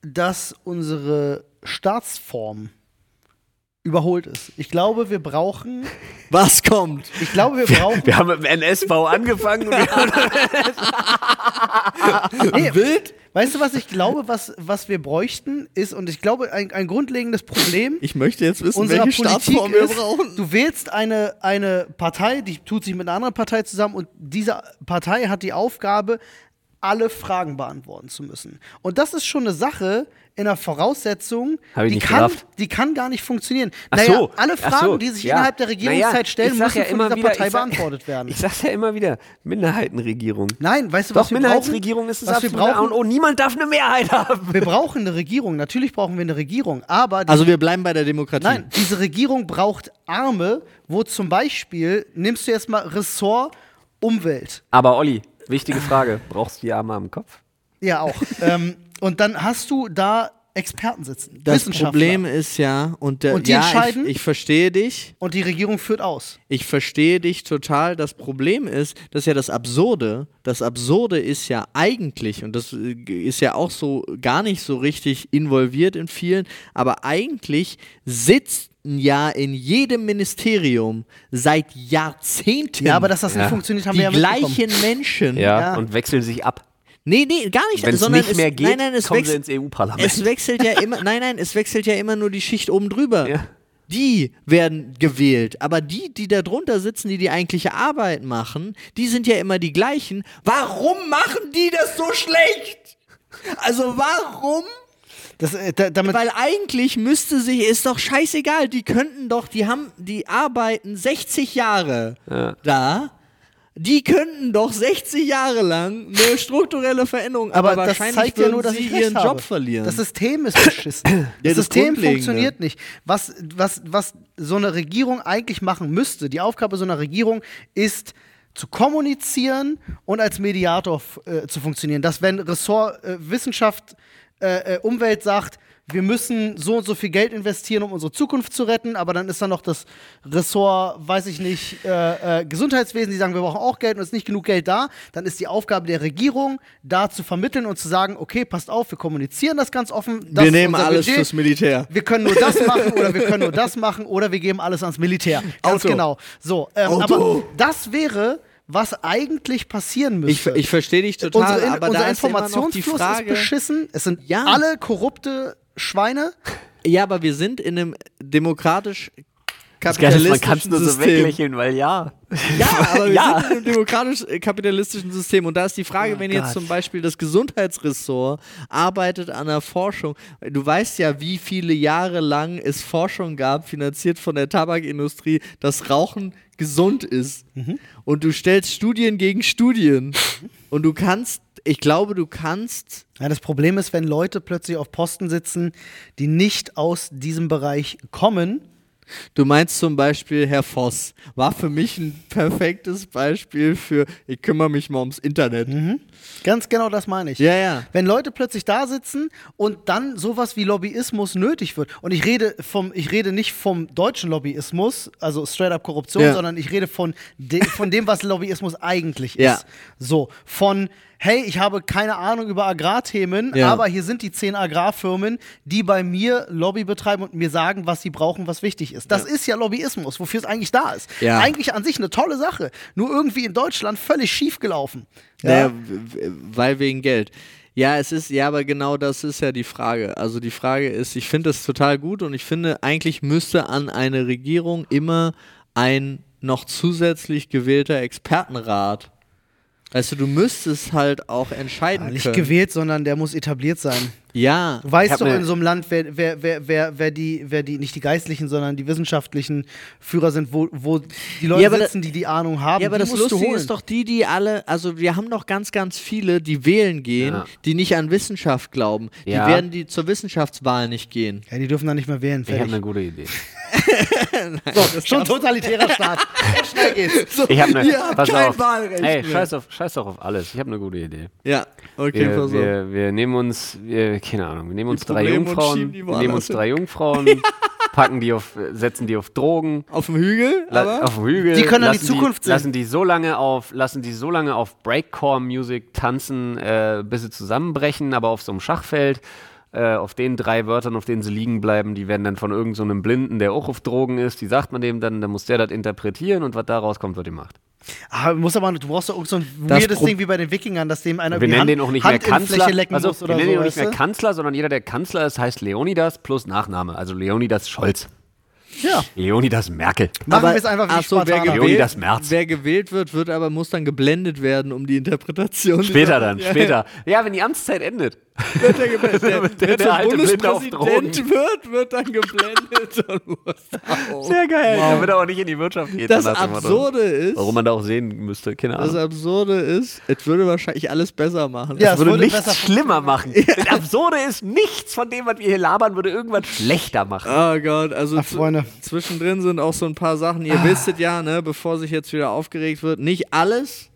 dass unsere Staatsform überholt ist. Ich glaube, wir brauchen. Was kommt? Ich glaube, wir brauchen. Wir haben mit dem NS-Bau angefangen. und wir- Nee, Wild? Weißt du, was ich glaube, was, was wir bräuchten, ist, und ich glaube, ein, ein grundlegendes Problem Ich möchte jetzt wissen, welche Politik Staatsform wir brauchen. du wählst eine, eine Partei, die tut sich mit einer anderen Partei zusammen und diese Partei hat die Aufgabe, alle Fragen beantworten zu müssen. Und das ist schon eine Sache in der Voraussetzung, die kann, gerafft. die kann gar nicht funktionieren. Ach naja, so. alle Ach Fragen, so. die sich Ja. innerhalb der Regierungszeit Naja, stellen, müssen ja von immer dieser wieder, Partei sag- beantwortet werden. Ich sag's ja immer wieder, Minderheitenregierung. Nein, weißt du, Doch, was wir brauchen? Minderheitsregierung ist es was wir brauchen. und O. Niemand darf eine Mehrheit haben. Wir brauchen eine Regierung. Natürlich brauchen wir eine Regierung. Aber die Also wir bleiben bei der Demokratie. Nein, diese Regierung braucht Arme, wo zum Beispiel, nimmst du jetzt mal Ressort Umwelt. Aber Olli, wichtige Frage. Brauchst du die Arme am Kopf? Ja, auch. ähm, und dann hast du da Experten sitzen, Das Wissenschaftler. Problem ist ja, und, der, Und die ja, entscheiden? Ich, ich verstehe dich. Und die Regierung führt aus. Ich verstehe dich total. Das Problem ist, das ist ja das Absurde. Das Absurde ist ja eigentlich, und das äh, ist ja auch so gar nicht so richtig involviert in vielen, aber eigentlich sitzt ja in jedem Ministerium seit Jahrzehnten Ja, aber dass das Ja. nicht funktioniert, haben die wir ja mitbekommen. gleichen Menschen. Ja. Und wechseln sich ab. Nee, nee, gar nicht. Wenn es sondern nicht es, mehr geht, nein, nein, es kommen sie wechselt, ins EU-Parlament. es wechselt ja immer, nein, nein, es wechselt ja immer nur die Schicht oben drüber. Ja. Die werden gewählt. Aber die, die da drunter sitzen, die die eigentliche Arbeit machen, die sind ja immer die gleichen. Warum machen die das so schlecht? Also warum? Das, äh, da, damit, Weil eigentlich müsste sich, ist doch scheißegal, die könnten doch, die haben, die arbeiten 60 Jahre Ja. da. Die könnten doch 60 Jahre lang eine strukturelle Veränderung, aber, aber, das zeigt ja nur, dass sie ihren habe. Job verlieren. Das System ist beschissen. Ja, das das System funktioniert nicht. Was, was, was so eine Regierung eigentlich machen müsste, die Aufgabe so einer Regierung ist, zu kommunizieren und als Mediator äh, zu funktionieren. Dass wenn Ressort äh, Wissenschaft, äh, äh, Umwelt sagt, wir müssen so und so viel Geld investieren, um unsere Zukunft zu retten, aber dann ist da noch das Ressort, weiß ich nicht, äh, äh, Gesundheitswesen, die sagen, wir brauchen auch Geld und es ist nicht genug Geld da, dann ist die Aufgabe der Regierung, da zu vermitteln und zu sagen, okay, passt auf, wir kommunizieren das ganz offen. Das wir ist nehmen alles Budget. fürs Militär. Wir können nur das machen oder wir können nur das machen oder wir geben alles ans Militär. Ganz Auto. genau. So, ähm, aber das wäre, was eigentlich passieren Ich, müsste. ich verstehe dich total, Unsere, aber unser da ist Informationsfluss ist Frage. beschissen. Es sind Ja. alle korrupte Schweine. Ja, aber wir sind in einem demokratisch Das Geile ist, man kann es kapitalistischen nur so System. weglächeln, weil ja. Ja, aber wir Ja. sind in einem demokratisch-kapitalistischen System. Und da ist die Frage, Oh wenn jetzt Gott. zum Beispiel das Gesundheitsressort arbeitet an der Forschung. Du weißt ja, wie viele Jahre lang es Forschung gab, finanziert von der Tabakindustrie, dass Rauchen gesund ist. Mhm. Und du stellst Studien gegen Studien. Und du kannst, ich glaube, du kannst Ja, das Problem ist, wenn Leute plötzlich auf Posten sitzen, die nicht aus diesem Bereich kommen. Du meinst zum Beispiel, Herr Voss war für mich ein perfektes Beispiel für, ich kümmere mich mal ums Internet. Ganz genau das meine ich. Ja, ja. Wenn Leute plötzlich da sitzen und dann sowas wie Lobbyismus nötig wird. Und ich rede vom, ich rede nicht vom deutschen Lobbyismus, also straight up Korruption, Ja. sondern ich rede von, de, von dem, was Lobbyismus eigentlich Ja. ist. So, von hey, ich habe keine Ahnung über Agrarthemen, Ja. aber hier sind die zehn Agrarfirmen, die bei mir Lobby betreiben und mir sagen, was sie brauchen, was wichtig ist. Das ist ja Lobbyismus, wofür es eigentlich da ist. Ja. Eigentlich an sich eine tolle Sache, nur irgendwie in Deutschland völlig schief gelaufen. Naja, weil wegen Geld. Ja, es ist, ja, aber genau das ist ja die Frage. Also die Frage ist, ich finde das total gut und ich finde, eigentlich müsste an eine Regierung immer ein noch zusätzlich gewählter Expertenrat. Weißt du, du müsstest halt auch entscheiden Nicht können. gewählt, sondern der muss etabliert sein. Ja. Du weißt doch in so einem Land, wer, wer, wer, wer, wer, die, wer die, nicht die geistlichen, sondern die wissenschaftlichen Führer sind, wo, wo die Leute Ja, sitzen, die die Ahnung haben. Ja, aber die das Lustige ist doch die, die alle, also wir haben noch ganz, ganz viele, die wählen gehen, Ja. die nicht an Wissenschaft glauben. Ja. Die werden die zur Wissenschaftswahl nicht gehen. Ja, die dürfen dann nicht mehr wählen. Ich habe Fertig. eine gute Idee. So, schon totalitärer Staat. So schnell geht's. Ich habe eine. Ihr habt kein auf. Wahlrecht Ey, scheiß, auf, scheiß doch auf alles. Ich habe eine gute Idee. Ja, okay, Wir, wir, wir nehmen uns, wir, keine Ahnung, wir nehmen uns drei Jungfrauen, wir nehmen uns drei Jungfrauen, packen die auf, setzen die auf Drogen, Auf dem Hügel, la- aber auf dem Hügel. Die können dann die lassen Zukunft die, sehen. lassen die so lange auf, lassen die so lange auf Breakcore-Music tanzen, äh, bis sie zusammenbrechen, aber auf so einem Schachfeld. Äh, auf den drei Wörtern, auf denen sie liegen bleiben, die werden dann von irgendeinem so einem Blinden, der auch auf Drogen ist, die sagt man dem dann, dann muss der das interpretieren und was daraus kommt, wird gemacht. Ah, muss aber, du brauchst doch irgend so ein Das weirdes Pro- Ding wie bei den Wikingern, dass dem einer Wir die nennen Hand, den auch nicht Hand mehr Kanzler. lecken Also, muss wir nennen so, ihn auch nicht mehr? Kanzler, sondern jeder, der Kanzler ist, heißt Leonidas plus Nachname. Also Leonidas Scholz. Ja, Leonidas Merkel. machen wir es einfach wie ach so, wer gewinnt- Leonidas gewählt, Merz. wer gewählt wird, wird aber muss dann geblendet werden, um die Interpretation. Später dann, Ja, später. Ja, wenn die Amtszeit endet. Wird der, geblendet. der, Der- der, alte Bundespräsident wird, wird dann geblendet. Sehr geil. Damit er auch nicht in die Wirtschaft geht. Das. Absurde ist, Warum man da auch sehen müsste, keine das Ahnung. Absurde ist, es würde wahrscheinlich alles besser machen. Ja, Das es würde würde nichts schlimmer machen. Das Absurde ist, nichts von dem, was wir hier labern, würde irgendwas schlechter machen. Oh Gott, also Ach, Freunde. zwischendrin sind auch so ein paar Sachen, ihr wisst es ja, ne, bevor sich jetzt wieder aufgeregt wird, nicht alles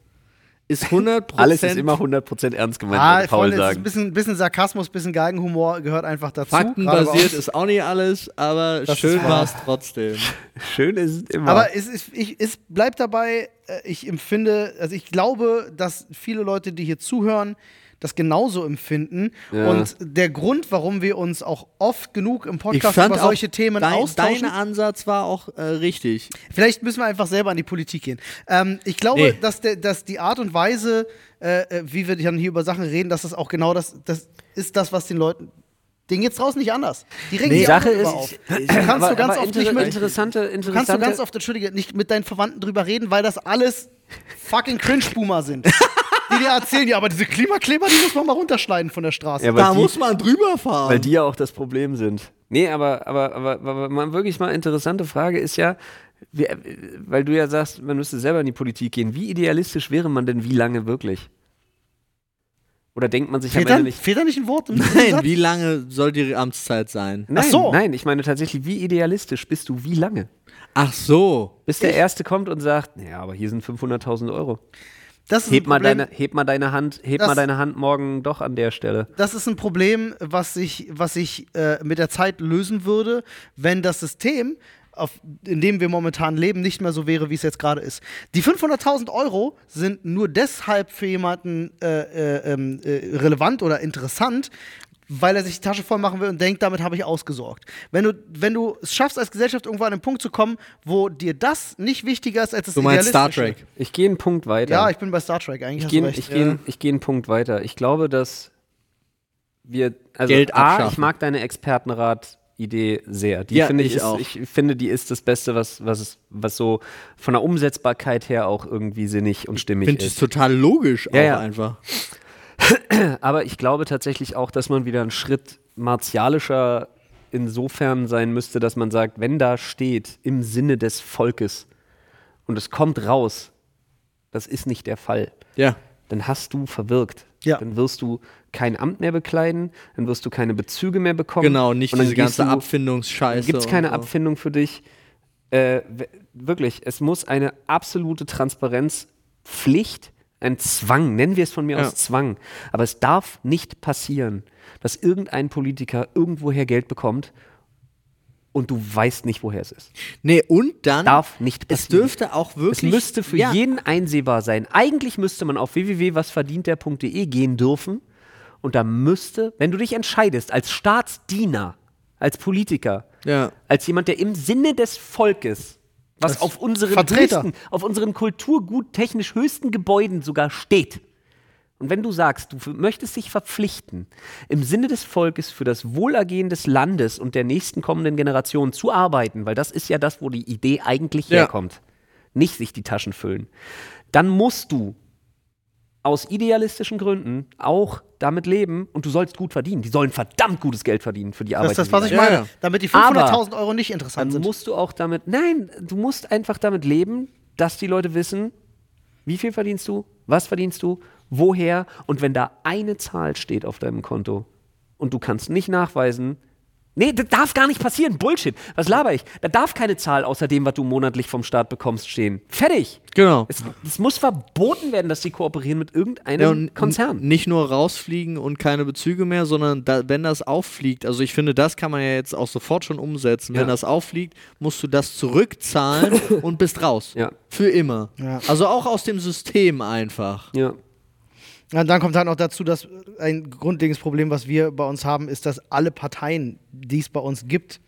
ist 100%. Alles ist immer 100% ernst gemeint, Ah, Paul ist ein sagen. bisschen, bisschen Sarkasmus, bisschen Galgenhumor gehört einfach dazu. faktenbasiert ist auch nicht alles, aber Das schön war es trotzdem. Schön ist es immer. Aber es, ist, ich, es bleibt dabei, äh, ich empfinde, also ich glaube, dass viele Leute, die hier zuhören, das genauso empfinden. Ja. Und der Grund, warum wir uns auch oft genug im Podcast über solche Themen dein, austauschen. dein Ansatz war auch äh, richtig. Vielleicht müssen wir einfach selber an die Politik gehen. Ähm, ich glaube, Nee. dass, der, dass die Art und Weise, äh, äh, wie wir dann hier über Sachen reden, dass das auch genau das, das ist das, was den Leuten. Denen geht's draußen nicht anders. Die regen die sich Sache ist, auf. ich- kannst aber, du ganz oft inter nicht mit, interessante, Du kannst du interessante ganz oft, entschuldige, nicht mit deinen Verwandten drüber reden, weil das alles fucking Cringe-Boomer sind. Die dir erzählen, ja, aber diese Klimakleber, die muss man mal runterschneiden von der Straße. Ja, Da die- muss man drüber fahren. Weil die ja auch das Problem sind. Nee, aber, aber, aber, aber mal wirklich mal interessante Frage ist ja, wie, weil du ja sagst, man müsste selber in die Politik gehen. Wie idealistisch wäre man denn wie lange wirklich? Oder denkt man sich am fehlt, da, Ende nicht. fehlt da nicht ein Wort? im Nein, Satz? wie lange soll die Amtszeit sein? Nein, so. nein, ich meine tatsächlich, wie idealistisch bist du wie lange? Ach so. Bis der Erste kommt und sagt, ja, aber hier sind 500.000 Euro. Das ist Heb ein mal, Problem. deine, heb mal deine Hand, heb Das- mal deine Hand morgen doch an der Stelle. das ist ein Problem, was sich, was sich äh, mit der Zeit lösen würde, wenn das System, auf, in dem wir momentan leben, nicht mehr so wäre, wie es jetzt gerade ist. Die 500.000 Euro sind nur deshalb für jemanden äh, äh, ähm, äh, relevant oder interessant, weil er sich die Tasche voll machen will und denkt, damit habe ich ausgesorgt. Wenn du, wenn du es schaffst, als Gesellschaft irgendwo an einen Punkt zu kommen, wo dir das nicht wichtiger ist als das Du meinst Star. Trek. Ich gehe einen Punkt weiter. Ja, ich bin bei Star Trek, eigentlich Ich gehe ich geh, ich geh einen Punkt weiter. Ich glaube, dass wir, also Geld A, abschaffen. ich mag deine Expertenrat-Idee sehr. Die Ja, finde ich, ich ist, auch. ich finde, die ist das Beste, was, was, was so von der Umsetzbarkeit her auch irgendwie sinnig und stimmig Finde ich ist. total logisch Ja, auch ja. einfach. Aber ich glaube tatsächlich auch, dass man wieder einen Schritt martialischer insofern sein müsste, dass man sagt, wenn da steht, im Sinne des Volkes und es kommt raus, das ist nicht der Fall. Ja. dann hast du verwirkt. Ja. Dann wirst du kein Amt mehr bekleiden, dann wirst du keine Bezüge mehr bekommen. Genau, nicht diese ganze du- Abfindungsscheiße. Gibt es keine so. Abfindung für dich? Äh, wirklich, es muss eine absolute Transparenzpflicht, ein Zwang, nennen wir es von mir Ja. aus Zwang. Aber es darf nicht passieren, dass irgendein Politiker irgendwoher Geld bekommt und du weißt nicht, woher es ist. Nee, und dann. Darf nicht es passieren. dürfte auch Es wirklich. müsste für ja, jeden einsehbar sein. Eigentlich müsste man auf www.wasverdientder.de gehen dürfen und da müsste, wenn du dich entscheidest, als Staatsdiener, als Politiker, Ja. als jemand, der im Sinne des Volkes, was auf unseren, Vertreter. höchsten, auf unseren kulturguttechnisch höchsten Gebäuden sogar steht. Und wenn du sagst, du möchtest dich verpflichten, im Sinne des Volkes für das Wohlergehen des Landes und der nächsten kommenden Generation zu arbeiten, weil das ist ja das, wo die Idee eigentlich Ja. herkommt, nicht sich die Taschen füllen, dann musst du aus idealistischen Gründen auch damit leben und du sollst gut verdienen. Die sollen verdammt gutes Geld verdienen für die Das Arbeit. ist das, was ich meine. ja. Damit die Aber 500.000 Euro nicht interessant dann sind. musst du auch damit, nein, du musst einfach damit leben, dass die Leute wissen, wie viel verdienst du, was verdienst du, woher und wenn da eine Zahl steht auf deinem Konto und du kannst nicht nachweisen, nee, das darf gar nicht passieren, Bullshit, was laber ich? Da darf keine Zahl außer dem, was du monatlich vom Staat bekommst, stehen. Fertig. Genau. Es, es muss verboten werden, dass die kooperieren mit irgendeinem Ja, und Konzern. Nicht nur rausfliegen und keine Bezüge mehr, sondern da, wenn das auffliegt, also ich finde, das kann man ja jetzt auch sofort schon umsetzen. Ja. Wenn das auffliegt, musst du das zurückzahlen und bist raus. Ja. Für immer. Ja. Also auch aus dem System einfach. Ja. Und dann kommt halt noch dazu, dass ein grundlegendes Problem, was wir bei uns haben, ist, dass alle Parteien, die es bei uns gibt,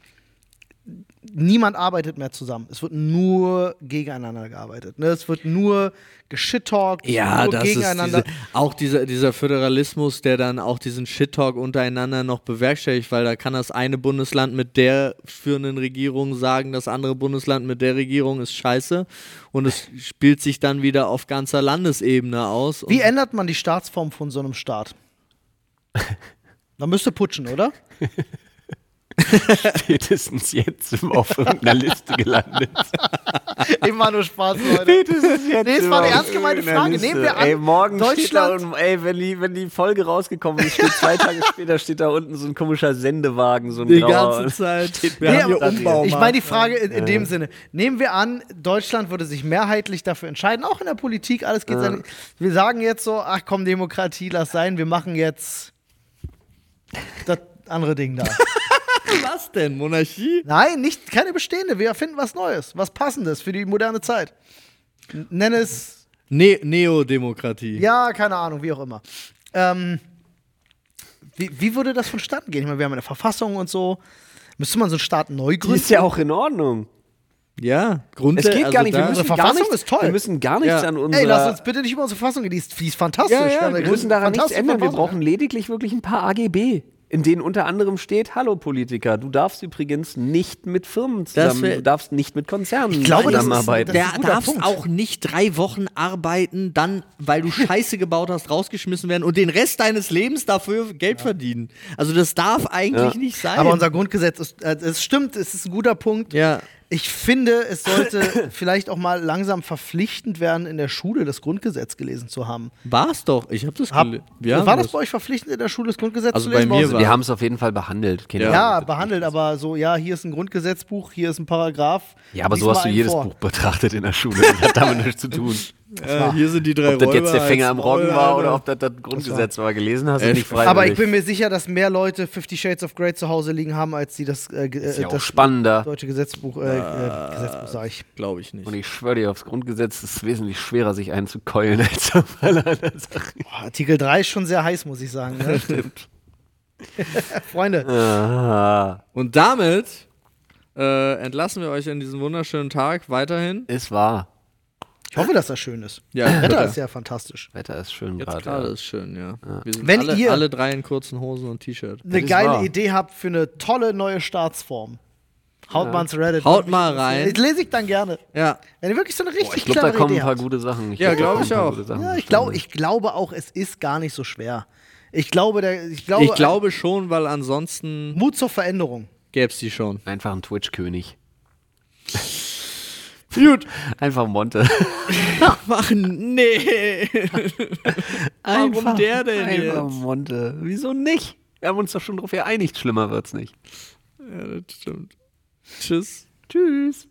niemand arbeitet mehr zusammen. Es wird nur gegeneinander gearbeitet. Ne? Es wird nur geschittalkt, es Ja, nur das ist gegeneinander. diese, auch dieser, dieser Föderalismus, der dann auch diesen Shit-Talk untereinander noch bewerkstelligt, weil da kann das eine Bundesland mit der führenden Regierung sagen, das andere Bundesland mit der Regierung ist scheiße und es spielt sich dann wieder auf ganzer Landesebene aus. Wie ändert man die Staatsform von so einem Staat? Man müsste putschen, oder? Spätestens jetzt auf irgendeiner Liste gelandet. Immer nur Spaß, Leute. Spätestens jetzt Nee, es war eine ernst gemeinte Frage. Liste. Nehmen wir an, ey, morgen steht da Deutschland- ey, wenn die, wenn die Folge rausgekommen ist, steht zwei Tage später steht da unten so ein komischer Sendewagen, so ein die grauer. ganze Zeit. Wir Nee, haben Umbau. ich meine die Frage in, in dem Sinne. Nehmen wir an, Deutschland würde sich mehrheitlich dafür entscheiden, auch in der Politik, alles geht seine, Wir sagen jetzt so, ach komm, Demokratie, lass sein, wir machen jetzt das andere Ding da. was denn? Monarchie? Nein, nicht, keine bestehende, wir erfinden was Neues, was Passendes für die moderne Zeit. N- Nenn es, Ne Neodemokratie. ja, keine Ahnung, wie auch immer. Ähm, wie, wie würde das vonstatten gehen? Ich meine, wir haben eine Verfassung und so. Müsste man so einen Staat neu Die gründen? ist ja auch in Ordnung. Ja, Grund Es geht gar nicht, wir müssen Unsere gar Verfassung nichts, ist toll. Wir müssen gar nichts Ja. an unserer... Ey, lass uns bitte nicht über unsere Verfassung reden, die ist, die ist fantastisch. ja, Wir ja, eine wir müssen daran nichts ändern. Wir brauchen lediglich wirklich ein paar AGB, in denen unter anderem steht, hallo Politiker, du darfst übrigens nicht mit Firmen zusammen, wär- du darfst nicht mit Konzernen Ich glaube, das ist- zusammenarbeiten. das ist Der darfst Punkt. auch nicht drei Wochen arbeiten, dann, weil du Scheiße gebaut hast, rausgeschmissen werden und den Rest deines Lebens dafür Geld verdienen. Also das darf eigentlich Ja. nicht sein. Aber unser Grundgesetz ist, äh, es stimmt, es ist ein guter Punkt. ja. Ich finde, es sollte vielleicht auch mal langsam verpflichtend werden, in der Schule das Grundgesetz gelesen zu haben. War's doch. Ich habe das Hab, gele- Wir haben war das bei euch verpflichtend, in der Schule das Grundgesetz Also zu lesen? bei mir war- wir haben es auf jeden Fall behandelt. keine Ja. Ja, behandelt, aber so, ja, hier ist ein Grundgesetzbuch, hier ist ein Paragraph. Ja, aber so hast du jedes vor. Buch betrachtet in der Schule. Das hat damit nichts zu tun. äh, hier sind die drei Ob das jetzt der Finger am Roggen war oder ob das das Grundgesetz war. Gelesen hast du Äh, nicht freiwillig. Aber ich bin mir sicher, dass mehr Leute Fifty Shades of Grey zu Hause liegen haben, als die das, äh, ist äh, ja auch das spannender. deutsche Gesetzbuch, äh, äh, Gesetzbuch sag ich. Glaube ich nicht. Und ich schwöre dir, aufs Grundgesetz ist es wesentlich schwerer, sich einzukeulen als auf alle anderen Sachen. Boah, Artikel 3 ist schon sehr heiß, muss ich sagen. Ne? Stimmt. Freunde, Ah, Und damit äh, entlassen wir euch in diesen wunderschönen Tag weiterhin. ist wahr. Ich hoffe, dass das schön ist. Ja, Das Wetter Wetter. ist ja fantastisch. Wetter ist schön Jetzt gerade. gerade Ja. ist schön, ja. Wir sind Wenn alle, ihr- alle drei in kurzen Hosen und T-Shirt. Eine geile wahr. Idee habt für eine tolle neue Staatsform. Haut mal ins Reddit. Haut mal rein. Das lese ich dann gerne. Ja, Wenn ihr wirklich so eine richtig Boah, ich glaube, da kommen Idee ein paar habt. gute Sachen. Ja, glaub, da glaub kommen ich auch. Ja, ich, glaub, ich glaube auch, es ist gar nicht so schwer. Ich glaube, der, ich glaube, ich glaube schon, weil ansonsten Mut zur Veränderung. gäbe es die schon. Einfach ein Twitch-König. Gut. Einfach Monte. Machen, nee. Warum der denn Einfach jetzt? Monte. Wieso nicht? Wir haben uns doch schon drauf geeinigt. Schlimmer wird's nicht. Ja, das stimmt. Tschüss. Tschüss.